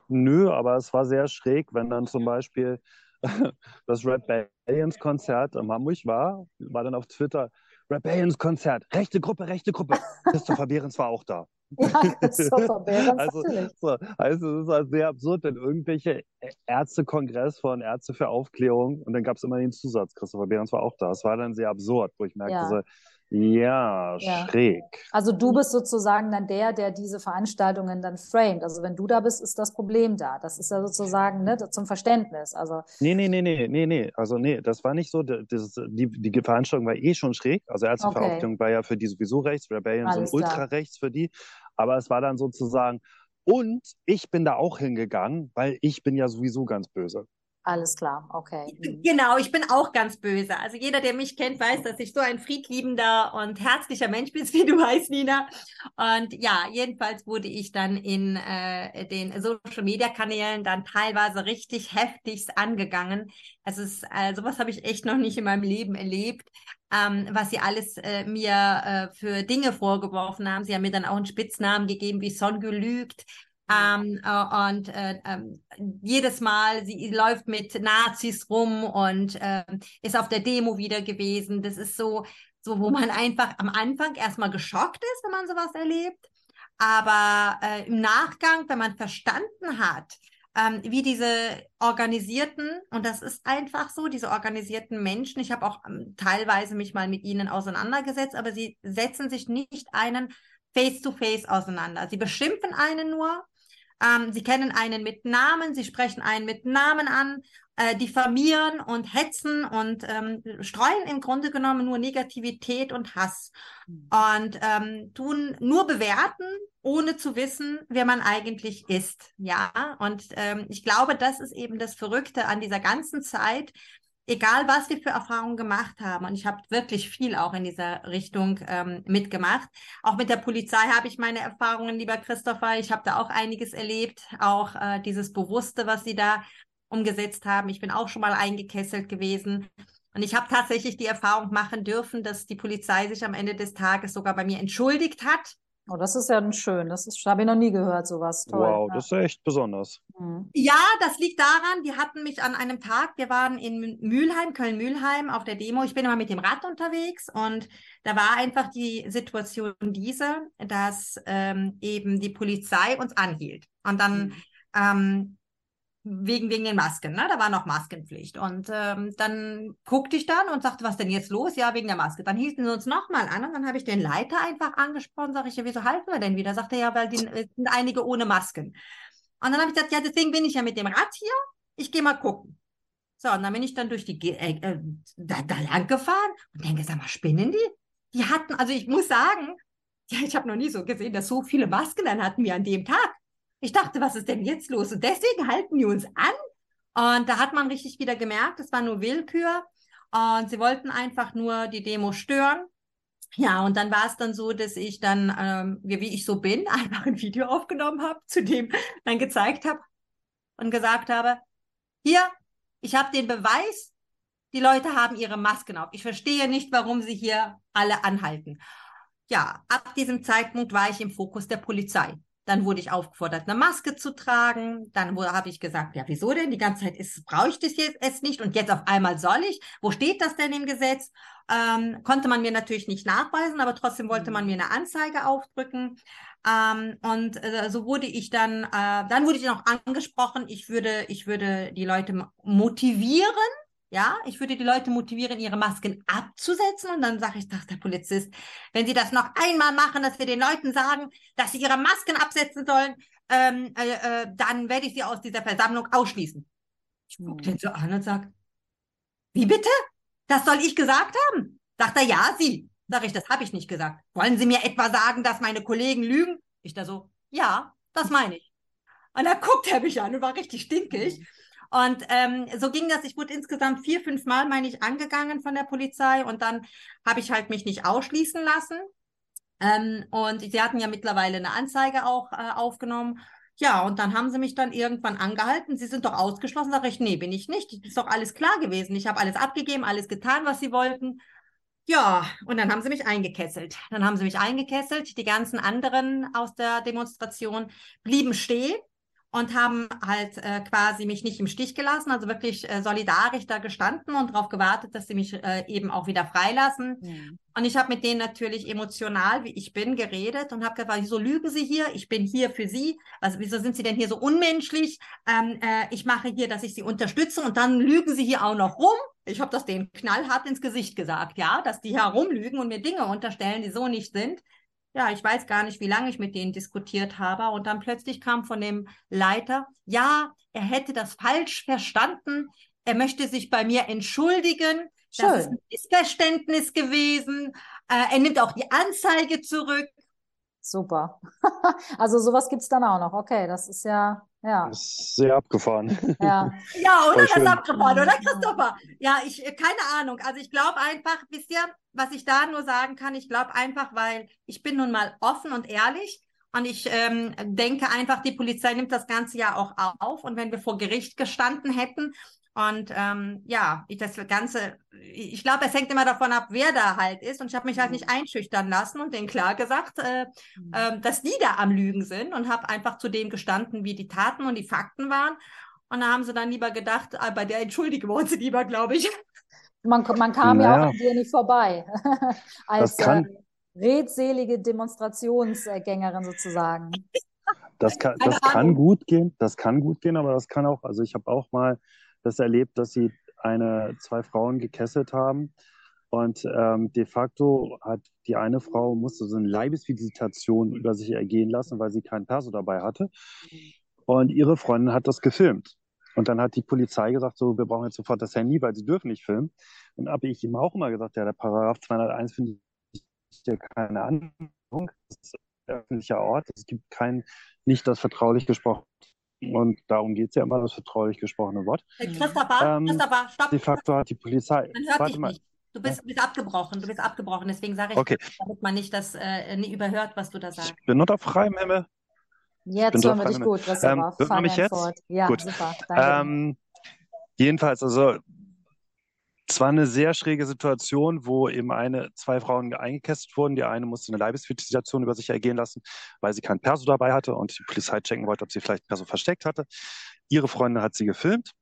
Nö, aber es war sehr schräg, wenn dann zum Beispiel das Rebellions Konzert in Hamburg war, war dann auf Twitter Rebellions Konzert, rechte Gruppe, rechte Gruppe. Christopher Behrens war auch da. Ja, Christopher Behrens, also, natürlich. so, also es ist halt sehr absurd, wenn irgendwelche Ärztekongress von Ärzte für Aufklärung und dann gab es immer den Zusatz, Christopher Behrens war auch da. Es war dann sehr absurd, wo ich merkte, Ja. so, ja, Ja. schräg. Also du bist sozusagen dann der, der diese Veranstaltungen dann framed. Also wenn du da bist, ist das Problem da. Das ist ja sozusagen ne, zum Verständnis. Also Nee, nee, nee, nee, nee, nee. Also nee, das war nicht so. Das, die, die Veranstaltung war eh schon schräg. Also Ärzte für Okay. War ja für die sowieso rechts, Rebellion Alles sind ultra rechts für die. Aber es war dann sozusagen, und ich bin da auch hingegangen, weil ich bin ja sowieso ganz böse. Alles klar, okay. Mhm. Genau, ich bin auch ganz böse. Also jeder, der mich kennt, weiß, dass ich so ein friedliebender und herzlicher Mensch bin, wie du weißt, Nina. Und ja, jedenfalls wurde ich dann in äh, den Social-Media-Kanälen dann teilweise richtig heftigst angegangen. Es ist, äh, sowas habe ich echt noch nicht in meinem Leben erlebt, ähm, was sie alles äh, mir äh, für Dinge vorgeworfen haben. Sie haben mir dann auch einen Spitznamen gegeben, wie Songe lügt. Ähm, äh, und äh, äh, jedes Mal, sie läuft mit Nazis rum und äh, ist auf der Demo wieder gewesen. Das ist so, so, wo man einfach am Anfang erstmal geschockt ist, wenn man sowas erlebt. Aber äh, im Nachgang, wenn man verstanden hat, ähm, wie diese organisierten, und das ist einfach so, diese organisierten Menschen, ich habe auch ähm, teilweise mich mal mit ihnen auseinandergesetzt, aber sie setzen sich nicht einen face-to-face -face auseinander. Sie beschimpfen einen nur, ähm, sie kennen einen mit Namen, sie sprechen einen mit Namen an, äh, diffamieren und hetzen und ähm, streuen im Grunde genommen nur Negativität und Hass mhm. und ähm, tun nur bewerten, ohne zu wissen, wer man eigentlich ist. Ja, und ähm, ich glaube, das ist eben das Verrückte an dieser ganzen Zeit. Egal, was wir für Erfahrungen gemacht haben, und ich habe wirklich viel auch in dieser Richtung ähm, mitgemacht. Auch mit der Polizei habe ich meine Erfahrungen, lieber Christopher. Ich habe da auch einiges erlebt, auch äh, dieses Bewusste, was Sie da umgesetzt haben. Ich bin auch schon mal eingekesselt gewesen. Und ich habe tatsächlich die Erfahrung machen dürfen, dass die Polizei sich am Ende des Tages sogar bei mir entschuldigt hat. Oh, das ist ja schön. Das ist, habe ich noch nie gehört, sowas. Toll. Wow, das ist echt besonders. Mhm. Ja, das liegt daran, die hatten mich an einem Tag, wir waren in Mülheim, Köln-Mülheim auf der Demo. Ich bin immer mit dem Rad unterwegs und da war einfach die Situation diese, dass ähm, eben die Polizei uns anhielt. Und dann mhm. ähm, wegen, wegen den Masken, ne? Da war noch Maskenpflicht. Und ähm, dann guckte ich dann und sagte, was denn jetzt los? Ja, wegen der Maske. Dann hielten sie uns nochmal an und dann habe ich den Leiter einfach angesprochen, sage ich, ja, wieso halten wir denn wieder? Sagt er, ja, weil die sind einige ohne Masken. Und dann habe ich gesagt, ja, deswegen bin ich ja mit dem Rad hier. Ich gehe mal gucken. So, und dann bin ich dann durch die äh, äh, da, da lang gefahren und denke, sag mal, spinnen die? Die hatten, also ich muss sagen, ja, ich habe noch nie so gesehen, dass so viele Masken dann hatten wir an dem Tag. Ich dachte, was ist denn jetzt los? Und deswegen halten die uns an. Und da hat man richtig wieder gemerkt, es war nur Willkür. Und sie wollten einfach nur die Demo stören. Ja, und dann war es dann so, dass ich dann, ähm, wie ich so bin, einfach ein Video aufgenommen habe, zu dem dann gezeigt habe und gesagt habe, hier, ich habe den Beweis, die Leute haben ihre Masken auf. Ich verstehe nicht, warum sie hier alle anhalten. Ja, ab diesem Zeitpunkt war ich im Fokus der Polizei. Dann wurde ich aufgefordert, eine Maske zu tragen. Dann habe ich gesagt, ja, wieso denn? Die ganze Zeit ist, brauche ich das jetzt es nicht und jetzt auf einmal soll ich. Wo steht das denn im Gesetz? Ähm, konnte man mir natürlich nicht nachweisen, aber trotzdem wollte man mhm. mir eine Anzeige aufdrücken. Ähm, und äh, so wurde ich dann, äh, dann wurde ich noch angesprochen, ich würde, ich würde die Leute motivieren, ja, ich würde die Leute motivieren, ihre Masken abzusetzen. Und dann sage ich, sagt der Polizist, wenn sie das noch einmal machen, dass wir den Leuten sagen, dass sie ihre Masken absetzen sollen, ähm, äh, äh, dann werde ich sie aus dieser Versammlung ausschließen. Ich gucke den so an und sage, wie bitte? Das soll ich gesagt haben? Sagt er, ja, Sie. Sag ich, das habe ich nicht gesagt. Wollen Sie mir etwa sagen, dass meine Kollegen lügen? Ich da so, ja, das meine ich. Und dann guckt er mich an und war richtig stinkig. Und ähm, so ging das. Ich wurde insgesamt vier, fünf Mal, meine ich, angegangen von der Polizei und dann habe ich halt mich nicht ausschließen lassen. Ähm, und sie hatten ja mittlerweile eine Anzeige auch äh, aufgenommen. Ja, und dann haben sie mich dann irgendwann angehalten. Sie sind doch ausgeschlossen. Sag ich, nee, bin ich nicht. Ist doch alles klar gewesen. Ich habe alles abgegeben, alles getan, was sie wollten. Ja, und dann haben sie mich eingekesselt. Dann haben sie mich eingekesselt. Die ganzen anderen aus der Demonstration blieben stehen und haben halt äh, quasi mich nicht im Stich gelassen, also wirklich äh, solidarisch da gestanden und darauf gewartet, dass sie mich äh, eben auch wieder freilassen. Mhm. Und ich habe mit denen natürlich emotional, wie ich bin, geredet und habe gesagt, wieso lügen Sie hier? Ich bin hier für Sie. Also wieso sind Sie denn hier so unmenschlich? Ähm, äh, ich mache hier, dass ich Sie unterstütze und dann lügen Sie hier auch noch rum. Ich habe das denen knallhart ins Gesicht gesagt, ja, dass die herumlügen und mir Dinge unterstellen, die so nicht sind ja, ich weiß gar nicht, wie lange ich mit denen diskutiert habe. Und dann plötzlich kam von dem Leiter, ja, er hätte das falsch verstanden. Er möchte sich bei mir entschuldigen. Schön. Das ist ein Missverständnis gewesen. Äh, er nimmt auch die Anzeige zurück. Super. also sowas gibt es dann auch noch. Okay, das ist ja, ja. Das ist sehr abgefahren. Ja, ja oder? Das ist abgefahren, oder Christopher? Ja, ich, keine Ahnung. Also ich glaube einfach, wisst ihr, was ich da nur sagen kann, ich glaube einfach, weil ich bin nun mal offen und ehrlich. Und ich ähm, denke einfach, die Polizei nimmt das Ganze ja auch auf. Und wenn wir vor Gericht gestanden hätten Und ähm, ja, ich, das Ganze, ich glaube, es hängt immer davon ab, wer da halt ist. Und ich habe mich halt nicht einschüchtern lassen und denen klar gesagt, äh, äh, dass die da am Lügen sind und habe einfach zu dem gestanden, wie die Taten und die Fakten waren. Und da haben sie dann lieber gedacht, äh, bei der entschuldigen wir uns lieber, glaube ich. Man, man kam naja. ja auch an dir nicht vorbei. Als kann, äh, redselige Demonstrationsgängerin sozusagen. Das kann, das kann gut gehen, das kann gut gehen, aber das kann auch, also ich habe auch mal das erlebt, dass sie eine, zwei Frauen gekesselt haben. Und ähm, de facto hat die eine Frau musste so eine Leibesvisitation über sich ergehen lassen, weil sie keinen Perso dabei hatte. Und ihre Freundin hat das gefilmt. Und dann hat die Polizei gesagt, so, wir brauchen jetzt sofort das Handy, weil sie dürfen nicht filmen. Und habe ich ihm auch immer gesagt, ja, der Paragraph 201 finde ich ja keine Anwendung. Das ist ein öffentlicher Ort. Es gibt kein, nicht das vertraulich gesprochen und darum geht es ja immer, das vertraulich gesprochene Wort. Christopher, ähm, Christopher, stopp. De facto hat die Polizei. Man hört Warte dich mal. nicht. Du bist, bist, abgebrochen, du bist abgebrochen. Deswegen sage ich, okay. damit man nicht das äh, nie überhört, was du da sagst. Ich bin unter freiem Himmel. Jetzt hören wir dich gut, Christopher. Ähm, hört man mich jetzt? Fort. Ja, gut. super. Ähm, jedenfalls, also es war eine sehr schräge Situation, wo eben eine, zwei Frauen eingekesselt wurden. Die eine musste eine Leibesvisitation über sich ergehen lassen, weil sie kein Perso dabei hatte und die Polizei checken wollte, ob sie vielleicht Perso versteckt hatte. Ihre Freundin hat sie gefilmt.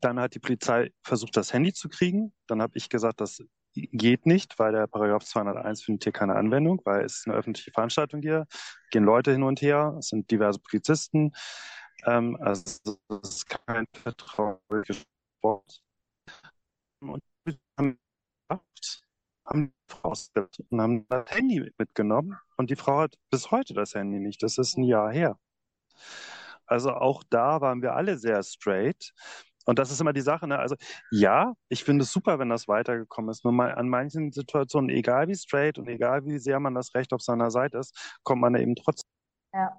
Dann hat die Polizei versucht, das Handy zu kriegen. Dann habe ich gesagt, das geht nicht, weil der Paragraph 201 findet hier keine Anwendung, weil es ist eine öffentliche Veranstaltung hier, gehen Leute hin und her, es sind diverse Polizisten. Ähm, also es ist kein vertrauliches Wort und haben, und haben das Handy mitgenommen und die Frau hat bis heute das Handy nicht. Das ist ein Jahr her. Also auch da waren wir alle sehr straight. Und das ist immer die Sache. Ne? Also ja, ich finde es super, wenn das weitergekommen ist. Nur mal an manchen Situationen, egal wie straight und egal wie sehr man das Recht auf seiner Seite ist, kommt man eben trotzdem. Ja.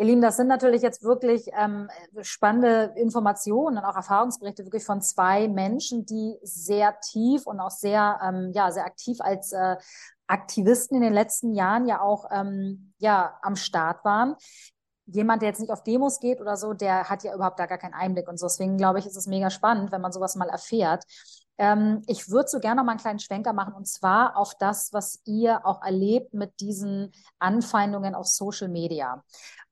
Ihr Lieben, das sind natürlich jetzt wirklich ähm, spannende Informationen und auch Erfahrungsberichte wirklich von zwei Menschen, die sehr tief und auch sehr, ähm, ja, sehr aktiv als äh, Aktivisten in den letzten Jahren ja auch ähm, ja am Start waren. Jemand, der jetzt nicht auf Demos geht oder so, der hat ja überhaupt da gar keinen Einblick und so. Deswegen glaube ich, ist es mega spannend, wenn man sowas mal erfährt. Ähm, ich würde so gerne noch mal einen kleinen Schwenker machen und zwar auf das, was ihr auch erlebt mit diesen Anfeindungen auf Social Media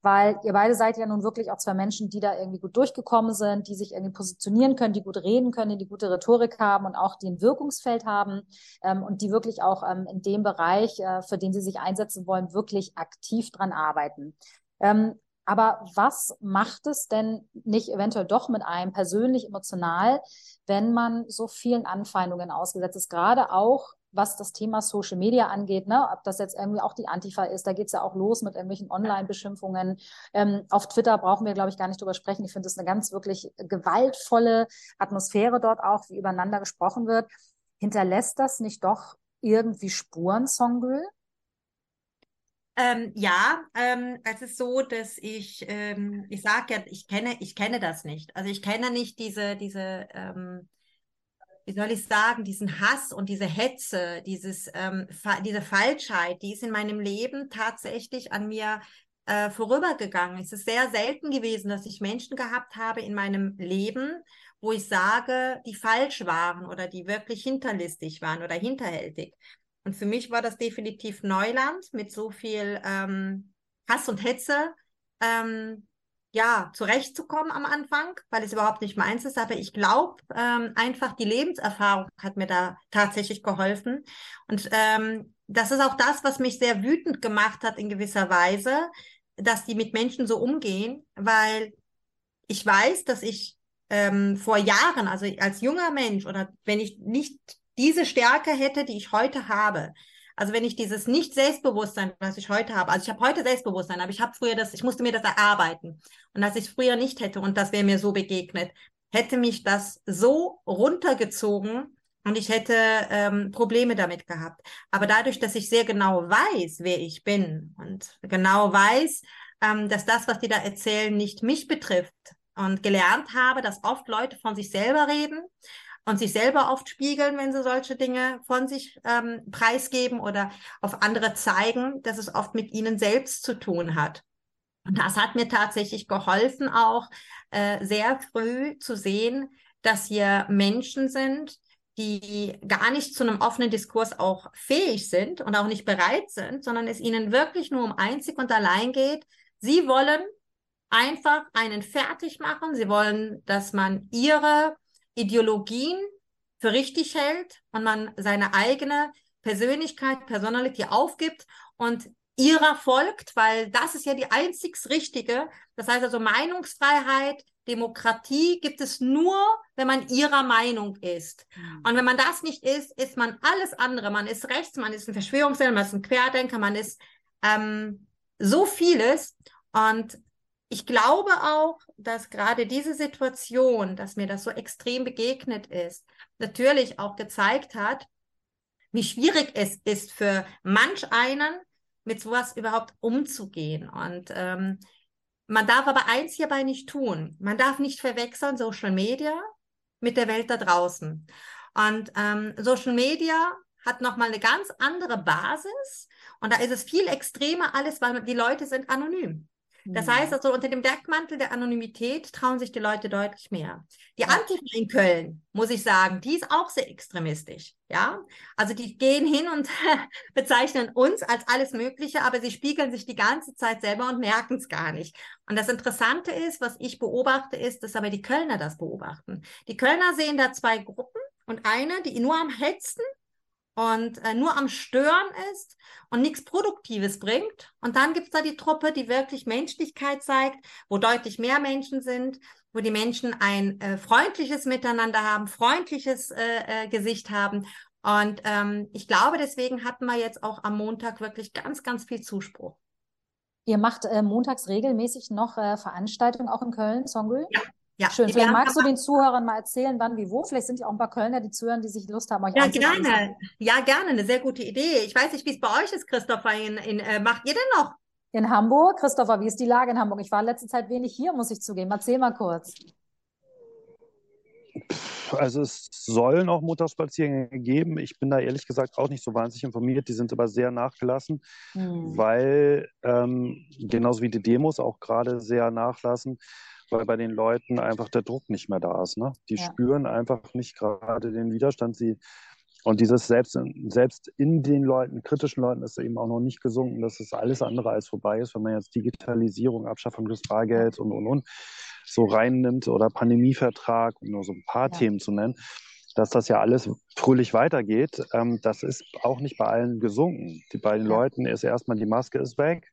weil ihr beide seid ja nun wirklich auch zwei Menschen, die da irgendwie gut durchgekommen sind, die sich irgendwie positionieren können, die gut reden können, die gute Rhetorik haben und auch die ein Wirkungsfeld haben ähm, und die wirklich auch ähm, in dem Bereich, äh, für den sie sich einsetzen wollen, wirklich aktiv dran arbeiten. Ähm, aber was macht es denn nicht eventuell doch mit einem persönlich emotional, wenn man so vielen Anfeindungen ausgesetzt ist, gerade auch was das Thema Social Media angeht, ne, ob das jetzt irgendwie auch die Antifa ist, da geht's ja auch los mit irgendwelchen Online-Beschimpfungen. Ähm, auf Twitter brauchen wir, glaube ich, gar nicht drüber sprechen. Ich finde es eine ganz wirklich gewaltvolle Atmosphäre dort auch, wie übereinander gesprochen wird. Hinterlässt das nicht doch irgendwie Spuren, Songül? Ähm, ja, ähm, es ist so, dass ich, ähm, ich sage ja, ich kenne, ich kenne das nicht. Also ich kenne nicht diese, diese ähm, wie soll ich sagen, diesen Hass und diese Hetze, dieses, ähm, diese Falschheit, die ist in meinem Leben tatsächlich an mir äh, vorübergegangen. Es ist sehr selten gewesen, dass ich Menschen gehabt habe in meinem Leben, wo ich sage, die falsch waren oder die wirklich hinterlistig waren oder hinterhältig. Und für mich war das definitiv Neuland mit so viel ähm, Hass und Hetze. Ähm, ja, zurechtzukommen am Anfang, weil es überhaupt nicht meins ist. Aber ich glaube, ähm, einfach die Lebenserfahrung hat mir da tatsächlich geholfen. Und ähm, das ist auch das, was mich sehr wütend gemacht hat in gewisser Weise, dass die mit Menschen so umgehen, weil ich weiß, dass ich ähm, vor Jahren, also als junger Mensch oder wenn ich nicht diese Stärke hätte, die ich heute habe, also wenn ich dieses Nicht-Selbstbewusstsein, was ich heute habe, also ich habe heute Selbstbewusstsein, aber ich habe früher das, ich musste mir das erarbeiten. Und dass ich früher nicht hätte und das wäre mir so begegnet, hätte mich das so runtergezogen und ich hätte ähm, Probleme damit gehabt. Aber dadurch, dass ich sehr genau weiß, wer ich bin und genau weiß, ähm, dass das, was die da erzählen, nicht mich betrifft und gelernt habe, dass oft Leute von sich selber reden und sich selber oft spiegeln, wenn sie solche Dinge von sich ähm, preisgeben oder auf andere zeigen, dass es oft mit ihnen selbst zu tun hat. Und das hat mir tatsächlich geholfen, auch äh, sehr früh zu sehen, dass hier Menschen sind, die gar nicht zu einem offenen Diskurs auch fähig sind und auch nicht bereit sind, sondern es ihnen wirklich nur um einzig und allein geht. Sie wollen einfach einen fertig machen. Sie wollen, dass man ihre Ideologien für richtig hält und man seine eigene Persönlichkeit, Personality aufgibt und ihrer folgt, weil das ist ja die einzigst richtige. Das heißt also Meinungsfreiheit, Demokratie gibt es nur, wenn man ihrer Meinung ist. Mhm. Und wenn man das nicht ist, ist man alles andere. Man ist rechts, man ist ein Verschwörungsdenker, man ist ein Querdenker, man ist ähm, so vieles. Und ich glaube auch, dass gerade diese Situation, dass mir das so extrem begegnet ist, natürlich auch gezeigt hat, wie schwierig es ist für manch einen, mit sowas überhaupt umzugehen. Und ähm, man darf aber eins hierbei nicht tun. Man darf nicht verwechseln Social Media mit der Welt da draußen. Und ähm, Social Media hat nochmal eine ganz andere Basis und da ist es viel extremer alles, weil die Leute sind anonym. Das mhm. heißt also, unter dem Deckmantel der Anonymität trauen sich die Leute deutlich mehr. Die Antifa in Köln, muss ich sagen, die ist auch sehr extremistisch. Ja, also die gehen hin und bezeichnen uns als alles Mögliche, aber sie spiegeln sich die ganze Zeit selber und merken es gar nicht. Und das Interessante ist, was ich beobachte, ist, dass aber die Kölner das beobachten. Die Kölner sehen da zwei Gruppen und eine, die nur am Hetzen und äh, nur am Stören ist und nichts Produktives bringt. Und dann gibt es da die Truppe, die wirklich Menschlichkeit zeigt, wo deutlich mehr Menschen sind, wo die Menschen ein äh, freundliches Miteinander haben, freundliches äh, äh, Gesicht haben. Und ähm, ich glaube, deswegen hatten wir jetzt auch am Montag wirklich ganz, ganz viel Zuspruch. Ihr macht äh, montags regelmäßig noch äh, Veranstaltungen auch in Köln, Songül? Ja, ja, Schön. Vielleicht magst du den Zuhörern mal erzählen, wann, wie, wo. Vielleicht sind ja auch ein paar Kölner, die zuhören, die sich Lust haben, euch Ja, gerne. Ja, gerne. Eine sehr gute Idee. Ich weiß nicht, wie es bei euch ist, Christopher. In, in, äh, macht ihr denn noch? In Hamburg? Christopher, wie ist die Lage in Hamburg? Ich war letzte Zeit wenig hier, muss ich zugeben. Erzähl mal kurz. Also es soll noch Motorspaziergänge geben. Ich bin da ehrlich gesagt auch nicht so wahnsinnig informiert. Die sind aber sehr nachgelassen, hm. weil ähm, genauso wie die Demos auch gerade sehr nachlassen weil bei den Leuten einfach der Druck nicht mehr da ist. Ne? Die ja. spüren einfach nicht gerade den Widerstand. Sie und dieses selbst, selbst in den Leuten, kritischen Leuten, ist eben auch noch nicht gesunken, dass es alles andere als vorbei ist, wenn man jetzt Digitalisierung, Abschaffung des Bargelds und, und, und so reinnimmt oder Pandemievertrag, um nur so ein paar ja. Themen zu nennen, dass das ja alles fröhlich weitergeht. Ähm, das ist auch nicht bei allen gesunken. Die, bei den. Leuten ist erstmal die Maske ist weg.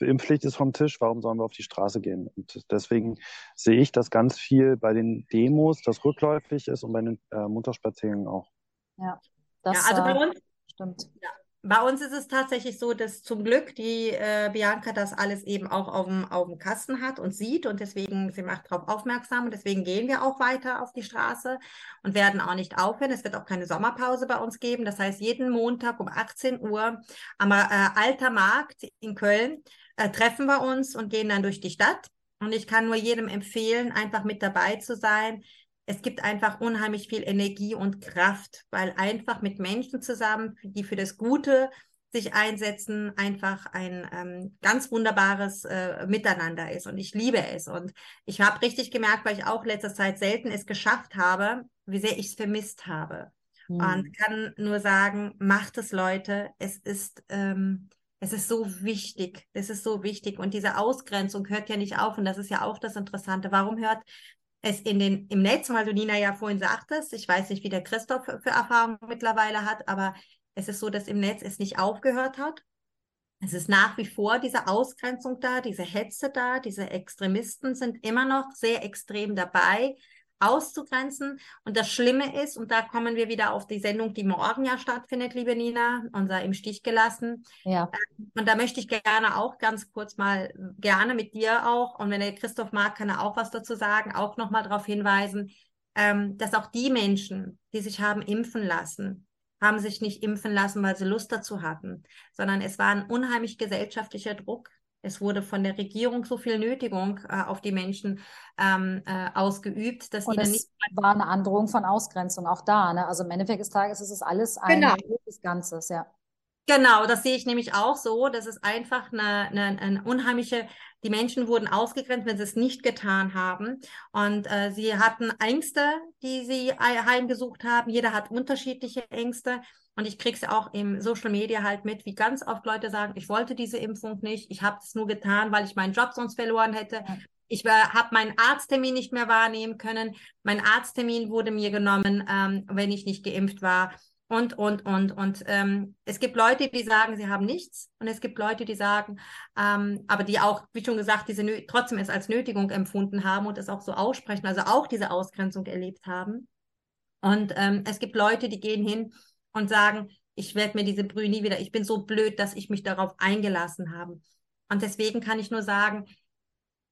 Impfpflicht ist vom Tisch, warum sollen wir auf die Straße gehen? Und deswegen sehe ich das ganz viel bei den Demos, das rückläufig ist und bei den äh, Motorspaziergängen auch. Ja, das ja, also bei äh, uns, stimmt. Ja, bei uns ist es tatsächlich so, dass zum Glück die äh, Bianca das alles eben auch auf dem, auf dem Kasten hat und sieht und deswegen, sie macht darauf aufmerksam und deswegen gehen wir auch weiter auf die Straße und werden auch nicht aufhören. Es wird auch keine Sommerpause bei uns geben. Das heißt, jeden Montag um 18 Uhr am äh, Alter Markt in Köln äh, treffen wir uns und gehen dann durch die Stadt. Und ich kann nur jedem empfehlen, einfach mit dabei zu sein. Es gibt einfach unheimlich viel Energie und Kraft, weil einfach mit Menschen zusammen, die für das Gute sich einsetzen, einfach ein ähm, ganz wunderbares äh, Miteinander ist. Und ich liebe es. Und ich habe richtig gemerkt, weil ich auch letzter Zeit selten es geschafft habe, wie sehr ich es vermisst habe. Mhm. Und kann nur sagen, macht es, Leute. Es ist ähm, es ist so wichtig. Es ist so wichtig. Und diese Ausgrenzung hört ja nicht auf. Und das ist ja auch das Interessante. Warum hört es in den, im Netz, weil du Nina ja vorhin sagtest, ich weiß nicht, wie der Christoph für, Erfahrungen mittlerweile hat, aber es ist so, dass im Netz es nicht aufgehört hat. Es ist nach wie vor diese Ausgrenzung da, diese Hetze da, diese Extremisten sind immer noch sehr extrem dabei auszugrenzen. Und das Schlimme ist, und da kommen wir wieder auf die Sendung, die morgen ja stattfindet, liebe Nina, unser im Stich gelassen. Ja. Ähm, und da möchte ich gerne auch ganz kurz mal gerne mit dir auch, und wenn der Christoph mag, kann er auch was dazu sagen, auch nochmal darauf hinweisen, ähm, dass auch die Menschen, die sich haben impfen lassen, haben sich nicht impfen lassen, weil sie Lust dazu hatten, sondern es war ein unheimlich gesellschaftlicher Druck. Es wurde von der Regierung so viel Nötigung äh, auf die Menschen ähm, äh, ausgeübt, dass und ihnen nicht. war eine Androhung von Ausgrenzung auch da. Ne? Also im Endeffekt des Tages ist es alles ein genau. Ganzes, ja. Genau, das sehe ich nämlich auch so. Das ist einfach eine, eine, eine unheimliche, die Menschen wurden ausgegrenzt, wenn sie es nicht getan haben. Und äh, sie hatten Ängste, die sie heimgesucht haben. Jeder hat unterschiedliche Ängste. Und ich kriege es auch im Social Media halt mit, wie ganz oft Leute sagen, ich wollte diese Impfung nicht, ich habe es nur getan, weil ich meinen Job sonst verloren hätte. Ich habe meinen Arzttermin nicht mehr wahrnehmen können. Mein Arzttermin wurde mir genommen, ähm, wenn ich nicht geimpft war und, und, und, und. Ähm, es gibt Leute, die sagen, sie haben nichts und es gibt Leute, die sagen, ähm, aber die auch, wie schon gesagt, diese trotzdem es als Nötigung empfunden haben und es auch so aussprechen, also auch diese Ausgrenzung erlebt haben. Und ähm, es gibt Leute, die gehen hin und sagen, ich werde mir diese Brühe nie wieder, ich bin so blöd, dass ich mich darauf eingelassen habe. Und deswegen kann ich nur sagen,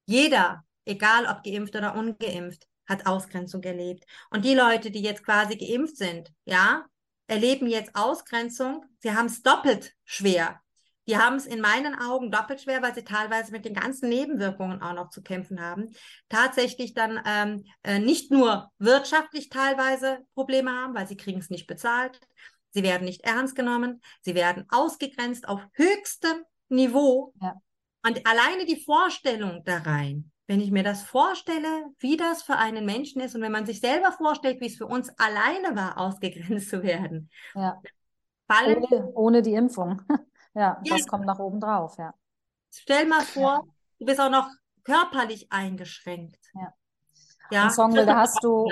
jeder, egal ob geimpft oder ungeimpft, hat Ausgrenzung erlebt. Und die Leute, die jetzt quasi geimpft sind, ja, erleben jetzt Ausgrenzung. Sie haben es doppelt schwer. Die haben es in meinen Augen doppelt schwer, weil sie teilweise mit den ganzen Nebenwirkungen auch noch zu kämpfen haben. Tatsächlich dann ähm, äh, nicht nur wirtschaftlich teilweise Probleme haben, weil sie kriegen es nicht bezahlt. Sie werden nicht ernst genommen. Sie werden ausgegrenzt auf höchstem Niveau. Ja. Und alleine die Vorstellung da rein, wenn ich mir das vorstelle, wie das für einen Menschen ist und wenn man sich selber vorstellt, wie es für uns alleine war, ausgegrenzt zu werden. Ja. Fallen, ohne, ohne die Impfung. ja, ja, das kommt nach oben drauf, ja. Stell mal vor, ja. du bist auch noch körperlich eingeschränkt. Ja. Ja. Songel, da hast du,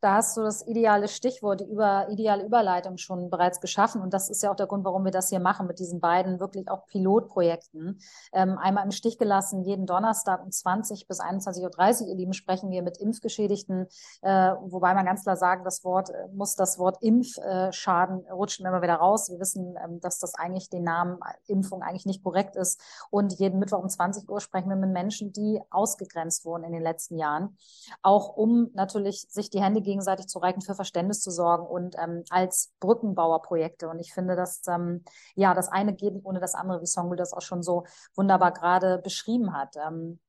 da hast du das ideale Stichwort, die über, ideale Überleitung schon bereits geschaffen. Und das ist ja auch der Grund, warum wir das hier machen mit diesen beiden wirklich auch Pilotprojekten. Ähm, einmal im Stich gelassen, jeden Donnerstag um 20 bis 21.30 Uhr, ihr Lieben, sprechen wir mit Impfgeschädigten. Äh, wobei man ganz klar sagen, das Wort, äh, muss das Wort Impfschaden äh, rutscht immer wieder raus. Wir wissen, ähm, dass das eigentlich den Namen Impfung eigentlich nicht korrekt ist. Und jeden Mittwoch um 20 Uhr sprechen wir mit Menschen, die ausgegrenzt wurden in den letzten Jahren. Auch um natürlich sich die Hände gegenseitig zu reichen, für Verständnis zu sorgen und ähm, als Brückenbauerprojekte. Und ich finde, dass ähm, ja das eine geht ohne das andere, wie Songul das auch schon so wunderbar gerade beschrieben hat. Ähm,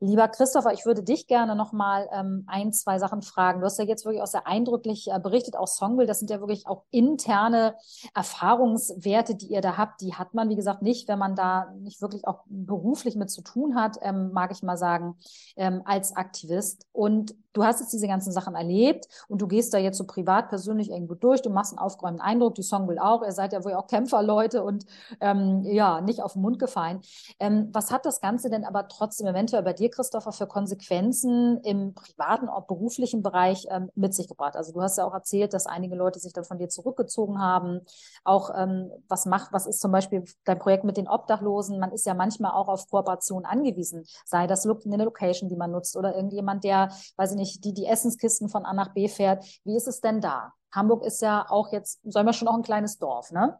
Lieber Christopher, ich würde dich gerne noch mal ähm, ein, zwei Sachen fragen. Du hast ja jetzt wirklich auch sehr eindrücklich äh, berichtet, auch Songville, das sind ja wirklich auch interne Erfahrungswerte, die ihr da habt. Die hat man, wie gesagt, nicht, wenn man da nicht wirklich auch beruflich mit zu tun hat, ähm, mag ich mal sagen, ähm, als Aktivist. Und du hast jetzt diese ganzen Sachen erlebt und du gehst da jetzt so privat, persönlich irgendwo durch, du machst einen aufgeräumten Eindruck, die Songville auch, ihr seid ja wohl auch Kämpferleute und ähm, ja, nicht auf den Mund gefallen. Ähm, was hat das Ganze denn aber trotzdem eventuell bei dir Christopher, für Konsequenzen im privaten, auch beruflichen Bereich ähm, mit sich gebracht? Also du hast ja auch erzählt, dass einige Leute sich dann von dir zurückgezogen haben. Auch ähm, was macht, was ist zum Beispiel dein Projekt mit den Obdachlosen? Man ist ja manchmal auch auf Kooperation angewiesen, sei das eine Location, die man nutzt oder irgendjemand, der, weiß ich nicht, die die Essenskisten von A nach B fährt. Wie ist es denn da? Hamburg ist ja auch jetzt, soll man schon auch ein kleines Dorf, ne?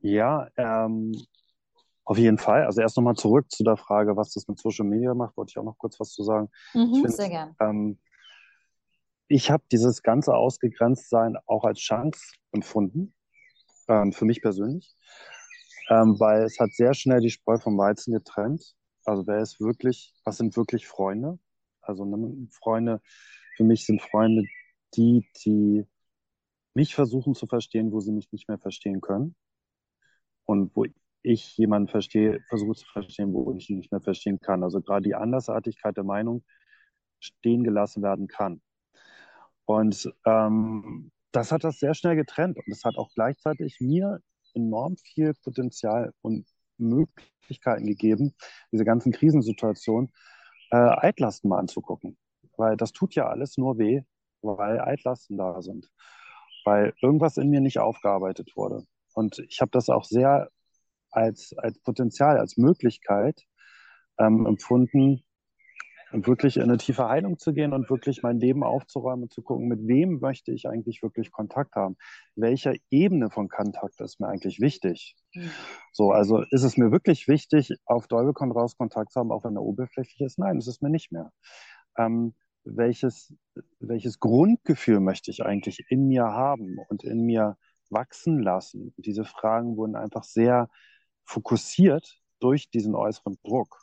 Ja, ähm, auf jeden Fall. Also erst nochmal zurück zu der Frage, was das mit Social Media macht, wollte ich auch noch kurz was zu sagen. Mhm, find, sehr gern. Ähm, ich habe dieses ganze Ausgegrenztsein auch als Chance empfunden, ähm, für mich persönlich, ähm, weil es hat sehr schnell die Spreu vom Weizen getrennt. Also wer ist wirklich, was sind wirklich Freunde? Also ne, Freunde, für mich sind Freunde die, die mich versuchen zu verstehen, wo sie mich nicht mehr verstehen können. Und wo ich jemanden verstehe, versuche zu verstehen, wo ich ihn nicht mehr verstehen kann. Also gerade die Andersartigkeit der Meinung stehen gelassen werden kann. Und ähm, das hat das sehr schnell getrennt. Und es hat auch gleichzeitig mir enorm viel Potenzial und Möglichkeiten gegeben, diese ganzen Krisensituationen äh, Altlasten mal anzugucken. Weil das tut ja alles nur weh, weil Altlasten da sind. Weil irgendwas in mir nicht aufgearbeitet wurde. Und ich habe das auch sehr als, als Potenzial, als Möglichkeit ähm, empfunden, wirklich in eine tiefe Heilung zu gehen und wirklich mein Leben aufzuräumen und zu gucken, mit wem möchte ich eigentlich wirklich Kontakt haben? Welcher Ebene von Kontakt ist mir eigentlich wichtig? Mhm. So, also ist es mir wirklich wichtig, auf Teufel komm raus Kontakt zu haben, auch wenn er oberflächlich ist? Nein, ist es mir nicht mehr. Ähm, welches, welches Grundgefühl möchte ich eigentlich in mir haben und in mir wachsen lassen? diese Fragen wurden einfach sehr fokussiert durch diesen äußeren Druck.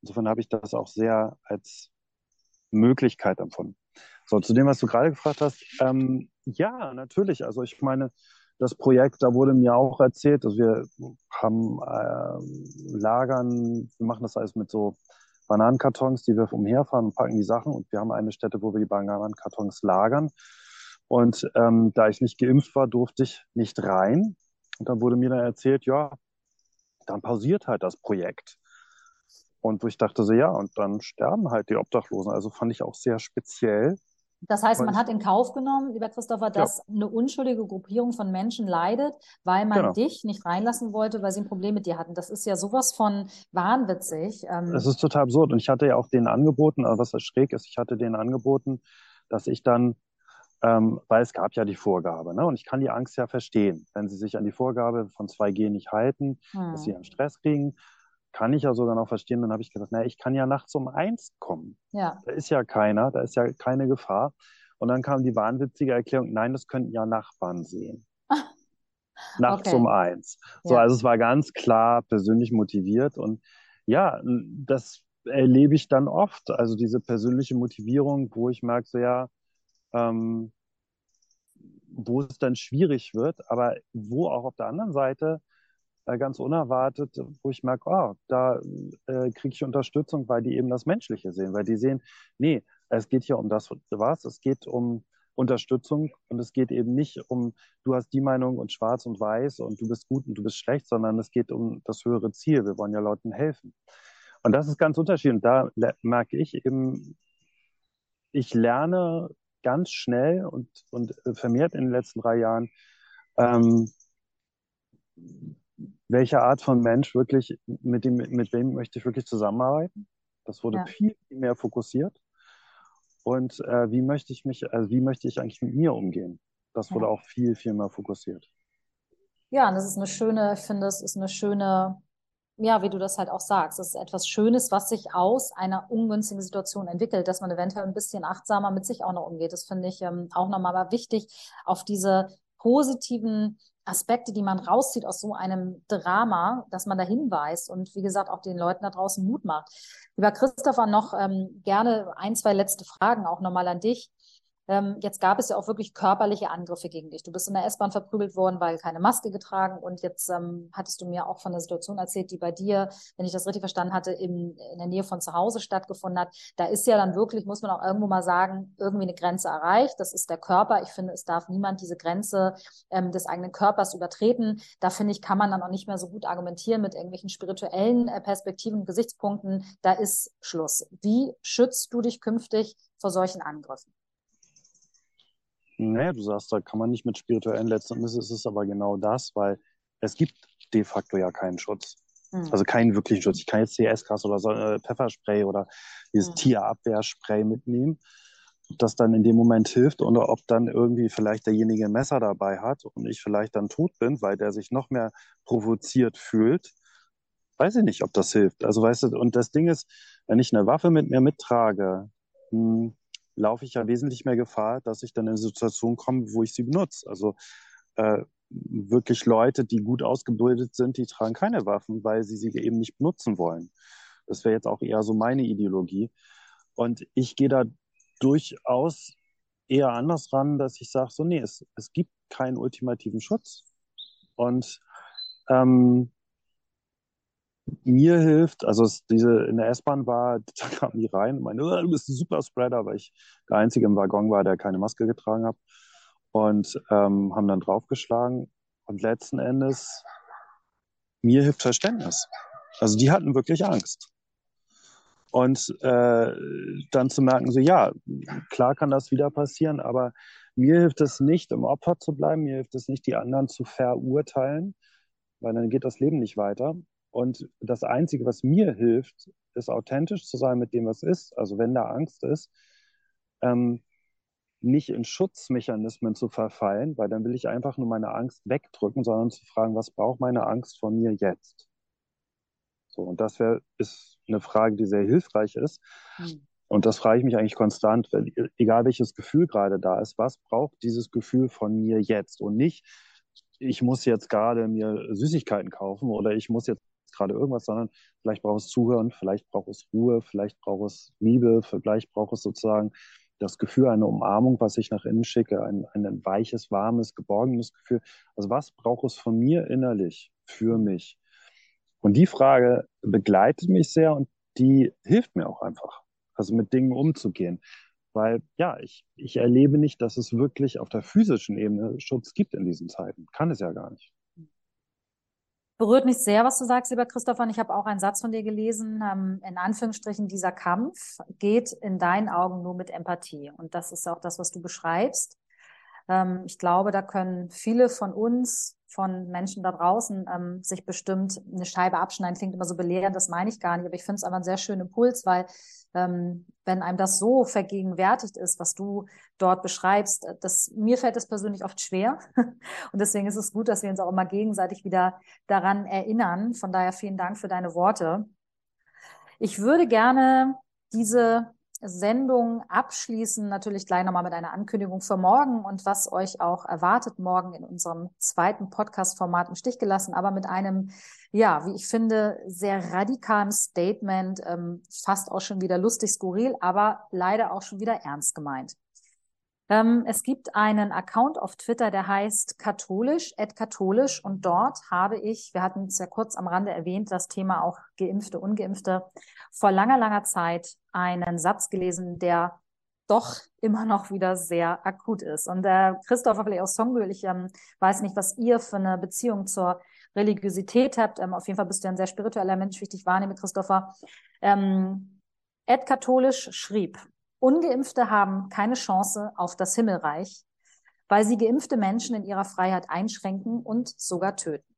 Insofern habe ich das auch sehr als Möglichkeit empfunden. So, zu dem, was du gerade gefragt hast, ähm, ja, natürlich. Also ich meine, das Projekt, da wurde mir auch erzählt, dass wir haben äh, Lagern, wir machen das alles mit so Bananenkartons, die wir umherfahren und packen die Sachen. Und wir haben eine Stätte, wo wir die Bananenkartons lagern. Und ähm, da ich nicht geimpft war, durfte ich nicht rein. Und dann wurde mir dann erzählt, ja, dann pausiert halt das Projekt. Und wo ich dachte so, ja, und dann sterben halt die Obdachlosen. Also fand ich auch sehr speziell. Das heißt, man hat in Kauf genommen, lieber Christopher, dass ja. eine unschuldige Gruppierung von Menschen leidet, weil man genau. dich nicht reinlassen wollte, weil sie ein Problem mit dir hatten. Das ist ja sowas von wahnwitzig. Ähm. Es ist total absurd. Und ich hatte ja auch denen angeboten, also was das schräg ist, ich hatte denen angeboten, dass ich dann, ähm, weil es gab ja die Vorgabe, ne? und ich kann die Angst ja verstehen, wenn sie sich an die Vorgabe von 2G nicht halten, hm. dass sie einen Stress kriegen kann ich ja sogar noch verstehen. Dann habe ich gedacht, naja, ich kann ja nachts um eins kommen. Ja. Da ist ja keiner, da ist ja keine Gefahr. Und dann kam die wahnwitzige Erklärung, nein, das könnten ja Nachbarn sehen. nachts okay. um eins. So, ja. also es war ganz klar persönlich motiviert. Und ja, das erlebe ich dann oft. Also diese persönliche Motivierung, wo ich merke, so ja, ähm, wo es dann schwierig wird, aber wo auch auf der anderen Seite äh, ganz unerwartet, wo ich merke, oh, da äh, kriege ich Unterstützung, weil die eben das Menschliche sehen, weil die sehen, nee, es geht hier um das, was, es geht um Unterstützung und es geht eben nicht um, du hast die Meinung und schwarz und weiß und du bist gut und du bist schlecht, sondern es geht um das höhere Ziel. Wir wollen ja Leuten helfen. Und das ist ganz unterschiedlich. Und da merke ich eben, ich lerne ganz schnell und, und vermehrt in den letzten drei Jahren, ähm, welche Art von Mensch wirklich, mit dem, mit wem möchte ich wirklich zusammenarbeiten. Das wurde ja. viel, viel mehr fokussiert. Und äh, wie möchte ich mich, also wie möchte ich eigentlich mit mir umgehen? Das wurde ja. auch viel, viel mehr fokussiert. Ja, und das ist eine schöne, ich finde, es ist eine schöne, ja, wie du das halt auch sagst, es ist etwas Schönes, was sich aus einer ungünstigen Situation entwickelt, dass man eventuell ein bisschen achtsamer mit sich auch noch umgeht. Das finde ich ähm, auch nochmal wichtig, auf diese positiven Aspekte, die man rauszieht aus so einem Drama, dass man da hinweist und wie gesagt auch den Leuten da draußen Mut macht. Lieber Christopher, noch ähm, gerne ein, zwei letzte Fragen auch nochmal an dich. Ähm, jetzt gab es ja auch wirklich körperliche Angriffe gegen dich. Du bist in der S-Bahn verprügelt worden, weil keine Maske getragen. Und jetzt ähm, hattest du mir auch von der Situation erzählt, die bei dir, wenn ich das richtig verstanden hatte, im, in der Nähe von zu Hause stattgefunden hat. Da ist ja dann wirklich, muss man auch irgendwo mal sagen, irgendwie eine Grenze erreicht. Das ist der Körper. Ich finde, es darf niemand diese Grenze ähm, des eigenen Körpers übertreten. Da finde ich, kann man dann auch nicht mehr so gut argumentieren mit irgendwelchen spirituellen äh, Perspektiven und Gesichtspunkten. Da ist Schluss. Wie schützt du dich künftig vor solchen Angriffen? Naja, du sagst, da kann man nicht mit spirituellen letzten Endes ist es aber genau das, weil es gibt de facto ja keinen Schutz. Mhm. Also keinen wirklichen Schutz. Ich kann jetzt CS-Gas oder so, äh, Pfefferspray oder dieses mhm. Tierabwehrspray mitnehmen, ob das dann in dem Moment hilft oder ob dann irgendwie vielleicht derjenige ein Messer dabei hat und ich vielleicht dann tot bin, weil der sich noch mehr provoziert fühlt. Weiß ich nicht, ob das hilft. Also weißt du, und das Ding ist, wenn ich eine Waffe mit mir mittrage, mh, hm, laufe ich ja wesentlich mehr Gefahr, dass ich dann in eine Situation komme, wo ich sie benutze. Also äh, wirklich Leute, die gut ausgebildet sind, die tragen keine Waffen, weil sie sie eben nicht benutzen wollen. Das wäre jetzt auch eher so meine Ideologie. Und ich gehe da durchaus eher anders ran, dass ich sage, so, nee, es, es gibt keinen ultimativen Schutz. Und ähm, mir hilft, also es, diese in der S-Bahn war, da kamen die rein und meinte, oh, du bist ein Superspreader, weil ich der Einzige im Waggon war, der keine Maske getragen hat. Und ähm, haben dann draufgeschlagen. Und letzten Endes, mir hilft Verständnis. Also die hatten wirklich Angst. Und äh, dann zu merken, so ja, klar kann das wieder passieren, aber mir hilft es nicht, im Opfer zu bleiben, mir hilft es nicht, die anderen zu verurteilen, weil dann geht das Leben nicht weiter. Und das Einzige, was mir hilft, ist authentisch zu sein mit dem, was ist. Also wenn da Angst ist, ähm, nicht in Schutzmechanismen zu verfallen, weil dann will ich einfach nur meine Angst wegdrücken, sondern zu fragen, was braucht meine Angst von mir jetzt? So, und das wär, ist eine Frage, die sehr hilfreich ist. Mhm. Und das frage ich mich eigentlich konstant, wenn, egal welches Gefühl gerade da ist, was braucht dieses Gefühl von mir jetzt? Und nicht, ich muss jetzt gerade mir Süßigkeiten kaufen oder ich muss jetzt gerade irgendwas, sondern vielleicht braucht es Zuhören, vielleicht braucht es Ruhe, vielleicht braucht es Liebe, vielleicht braucht es sozusagen das Gefühl, eine Umarmung, was ich nach innen schicke, ein, ein weiches, warmes, geborgenes Gefühl. Also was braucht es von mir innerlich für mich? Und die Frage begleitet mich sehr und die hilft mir auch einfach, also mit Dingen umzugehen. Weil ja, ich, ich erlebe nicht, dass es wirklich auf der physischen Ebene Schutz gibt in diesen Zeiten. Kann es ja gar nicht. Berührt mich sehr, was du sagst, lieber Christopher. Und ich habe auch einen Satz von dir gelesen. Ähm, in Anführungsstrichen, dieser Kampf geht in deinen Augen nur mit Empathie. Und das ist auch das, was du beschreibst. Ähm, ich glaube, da können viele von uns von Menschen da draußen ähm, sich bestimmt eine Scheibe abschneiden. Klingt immer so belehrend, das meine ich gar nicht. Aber ich finde es aber einen sehr schönen Impuls, weil ähm, wenn einem das so vergegenwärtigt ist, was du dort beschreibst, äh, das, mir fällt das persönlich oft schwer. Und deswegen ist es gut, dass wir uns auch immer gegenseitig wieder daran erinnern. Von daher vielen Dank für deine Worte. Ich würde gerne diese Sendung abschließen, natürlich gleich nochmal mit einer Ankündigung für morgen und was euch auch erwartet morgen in unserem zweiten Podcast-Format im Stich gelassen, aber mit einem, ja, wie ich finde, sehr radikalen Statement, ähm, fast auch schon wieder lustig skurril, aber leider auch schon wieder ernst gemeint. Ähm, es gibt einen Account auf Twitter, der heißt katholisch, katholisch und dort habe ich, wir hatten es ja kurz am Rande erwähnt, das Thema auch Geimpfte, Ungeimpfte, vor langer, langer Zeit einen Satz gelesen, der doch immer noch wieder sehr akut ist. Und äh, Christopher, vielleicht aus Songül, ich ähm, weiß nicht, was ihr für eine Beziehung zur Religiosität habt. Ähm, auf jeden Fall bist du ein sehr spiritueller Mensch, wie ich dich wahrnehme, Christopher. Ähm, Ed Katholisch schrieb, Ungeimpfte haben keine Chance auf das Himmelreich, weil sie geimpfte Menschen in ihrer Freiheit einschränken und sogar töten.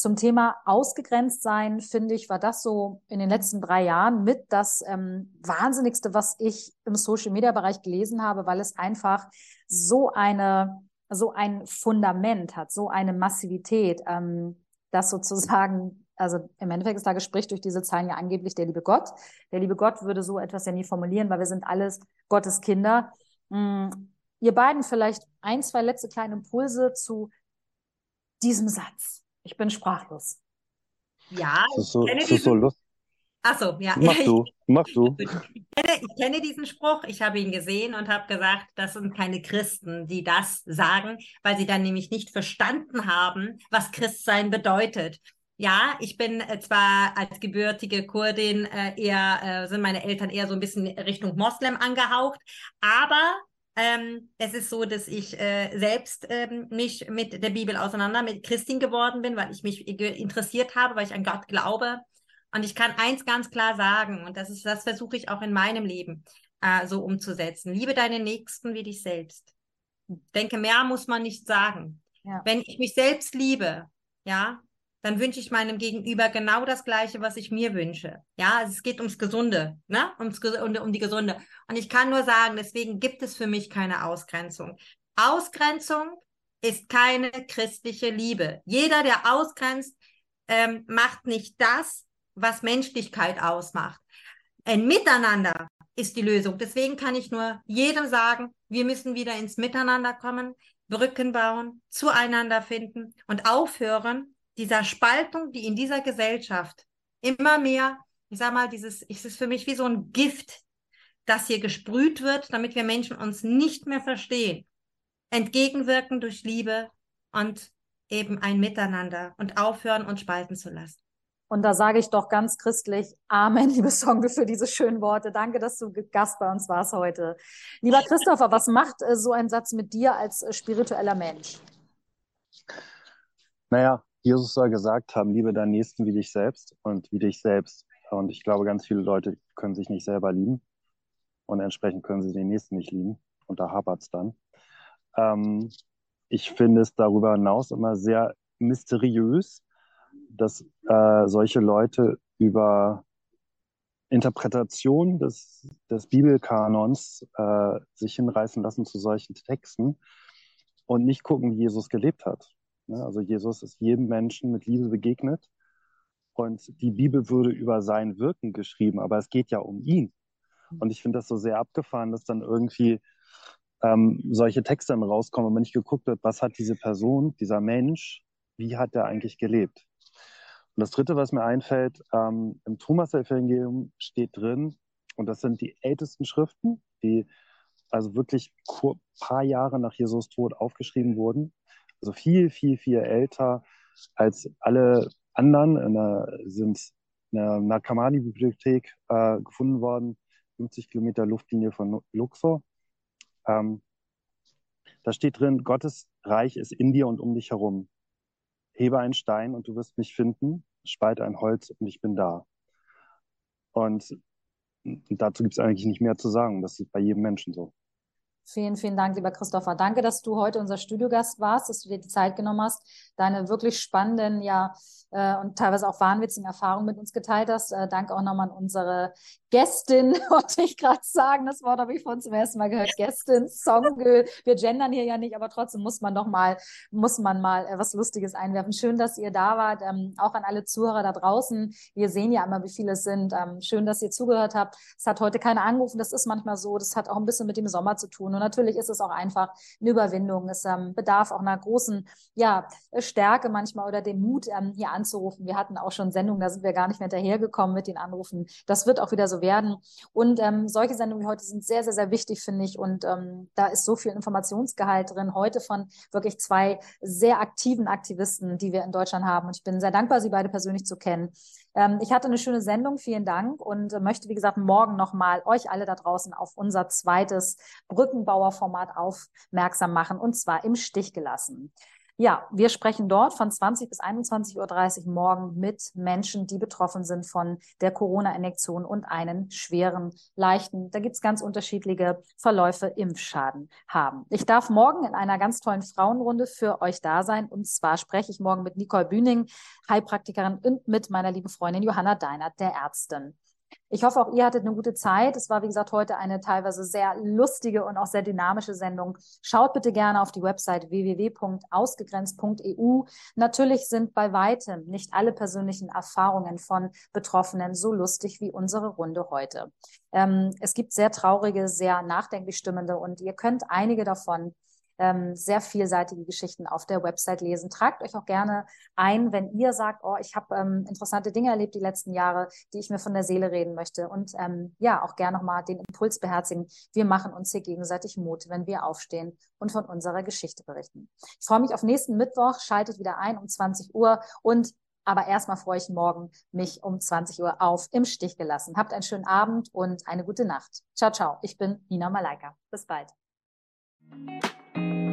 Zum Thema ausgegrenzt sein, finde ich, war das so in den letzten drei Jahren mit das ähm, Wahnsinnigste, was ich im Social-Media-Bereich gelesen habe, weil es einfach so eine, so ein Fundament hat, so eine Massivität, ähm, dass sozusagen also im Endeffekt ist da Gespräch durch diese Zahlen ja angeblich der liebe Gott. Der liebe Gott würde so etwas ja nie formulieren, weil wir sind alles Gottes Kinder. Hm, ihr beiden vielleicht ein, zwei letzte kleine Impulse zu diesem Satz. Ich bin sprachlos. Ja, ich so, kenne diesen... so lustig. Ach so, ja. Mach du, mach du. Ich kenne, ich kenne diesen Spruch, ich habe ihn gesehen und habe gesagt, das sind keine Christen, die das sagen, weil sie dann nämlich nicht verstanden haben, was Christsein bedeutet. Ja, ich bin äh, zwar als gebürtige Kurdin äh, eher, äh, sind meine Eltern eher so ein bisschen Richtung Moslem angehaucht, aber ähm, es ist so, dass ich äh, selbst ähm, mich mit der Bibel auseinander, mit Christin geworden bin, weil ich mich interessiert habe, weil ich an Gott glaube. Und ich kann eins ganz klar sagen, und das ist, das versuche ich auch in meinem Leben äh, so umzusetzen. Liebe deinen Nächsten wie dich selbst. Denke, mehr muss man nicht sagen. Ja. Wenn ich mich selbst liebe, ja, dann wünsche ich meinem Gegenüber genau das Gleiche, was ich mir wünsche. Ja, es geht ums Gesunde, ne? Ums, um, um die Gesunde. Und ich kann nur sagen, deswegen gibt es für mich keine Ausgrenzung. Ausgrenzung ist keine christliche Liebe. Jeder, der ausgrenzt, ähm, macht nicht das, was Menschlichkeit ausmacht. Ein Miteinander ist die Lösung. Deswegen kann ich nur jedem sagen, wir müssen wieder ins Miteinander kommen, Brücken bauen, zueinander finden und aufhören, dieser Spaltung, die in dieser Gesellschaft immer mehr, ich sag mal, dieses, ist es für mich wie so ein Gift, das hier gesprüht wird, damit wir Menschen uns nicht mehr verstehen, entgegenwirken durch Liebe und eben ein Miteinander und aufhören, uns spalten zu lassen. Und da sage ich doch ganz christlich Amen, liebe Songe, für diese schönen Worte. Danke, dass du Gast bei uns warst heute. Lieber Christopher, was macht äh, so ein Satz mit dir als äh, spiritueller Mensch? Naja, Jesus soll gesagt haben, liebe deinen Nächsten wie dich selbst und wie dich selbst. Und ich glaube, ganz viele Leute können sich nicht selber lieben und entsprechend können sie den Nächsten nicht lieben. Und da hapert es dann. Ähm, ich finde es darüber hinaus immer sehr mysteriös, dass äh, solche Leute über Interpretation des, des Bibelkanons äh, sich hinreißen lassen zu solchen Texten und nicht gucken, wie Jesus gelebt hat. Ne? Also Jesus ist jedem Menschen mit Liebe begegnet und die Bibel würde über sein Wirken geschrieben, aber es geht ja um ihn. Und ich finde das so sehr abgefahren, dass dann irgendwie ähm, solche Texte dann rauskommen, wenn nicht geguckt wird, was hat diese Person, dieser Mensch, wie hat er eigentlich gelebt? Und das Dritte, was mir einfällt, ähm, im Thomas-Evangelium steht drin, und das sind die ältesten Schriften, die also wirklich ein paar Jahre nach Jesus Tod aufgeschrieben wurden. Also viel, viel, viel älter als alle anderen. In der, sind in der Nakamani-Bibliothek äh, gefunden worden, 50 Kilometer Luftlinie von Luxor. Ähm, da steht drin, Gottes Reich ist in dir und um dich herum. Hebe einen Stein und du wirst mich finden, spalte ein Holz und ich bin da. Und dazu gibt es eigentlich nicht mehr zu sagen. Das ist bei jedem Menschen so. Vielen, vielen Dank, lieber Christopher. Danke, dass du heute unser Studiogast warst, dass du dir die Zeit genommen hast, deine wirklich spannenden, ja, äh, und teilweise auch wahnwitzigen Erfahrungen mit uns geteilt hast. Äh, danke auch nochmal an unsere Gästin, wollte ich gerade sagen. Das Wort habe ich von zum ersten Mal gehört. Gästin, Songgirl. Wir gendern hier ja nicht, aber trotzdem muss man doch mal, muss man mal äh, was Lustiges einwerfen. Schön, dass ihr da wart. Ähm, auch an alle Zuhörer da draußen. Wir sehen ja immer, wie viele es sind. Ähm, schön, dass ihr zugehört habt. Es hat heute keiner angerufen. Das ist manchmal so. Das hat auch ein bisschen mit dem Sommer zu tun. Und natürlich ist es auch einfach eine Überwindung. Es ähm, bedarf auch einer großen, ja, Stärke manchmal oder dem Mut, ähm, hier anzurufen. Wir hatten auch schon Sendungen, da sind wir gar nicht mehr hinterhergekommen mit den Anrufen. Das wird auch wieder so werden. Und ähm, solche Sendungen wie heute sind sehr, sehr, sehr wichtig, finde ich. Und ähm, da ist so viel Informationsgehalt drin. Heute von wirklich zwei sehr aktiven Aktivisten, die wir in Deutschland haben. Und ich bin sehr dankbar, Sie beide persönlich zu kennen. Ähm, ich hatte eine schöne Sendung, vielen Dank und äh, möchte, wie gesagt, morgen nochmal euch alle da draußen auf unser zweites Brückenbauerformat aufmerksam machen und zwar im Stich gelassen. Ja, wir sprechen dort von 20 bis 21.30 Uhr morgen mit Menschen, die betroffen sind von der Corona-Injektion und einen schweren, leichten, da gibt's ganz unterschiedliche Verläufe, Impfschaden haben. Ich darf morgen in einer ganz tollen Frauenrunde für euch da sein. Und zwar spreche ich morgen mit Nicole Bühning, Heilpraktikerin und mit meiner lieben Freundin Johanna Deinert, der Ärztin. Ich hoffe, auch ihr hattet eine gute Zeit. Es war, wie gesagt, heute eine teilweise sehr lustige und auch sehr dynamische Sendung. Schaut bitte gerne auf die Website www.ausgegrenzt.eu. Natürlich sind bei weitem nicht alle persönlichen Erfahrungen von Betroffenen so lustig wie unsere Runde heute. Ähm, es gibt sehr traurige, sehr nachdenklich stimmende und ihr könnt einige davon ähm, sehr vielseitige Geschichten auf der Website lesen. Tragt euch auch gerne ein, wenn ihr sagt, oh, ich habe ähm, interessante Dinge erlebt die letzten Jahre, die ich mir von der Seele reden möchte. Und ähm, ja, auch gerne nochmal den Impuls beherzigen. Wir machen uns hier gegenseitig Mut, wenn wir aufstehen und von unserer Geschichte berichten. Ich freue mich auf nächsten Mittwoch. Schaltet wieder ein um 20 Uhr und aber erstmal freue ich morgen mich um 20 Uhr auf im Stich gelassen. Habt einen schönen Abend und eine gute Nacht. Ciao, ciao. Ich bin Nina Malaika. Bis bald. thank you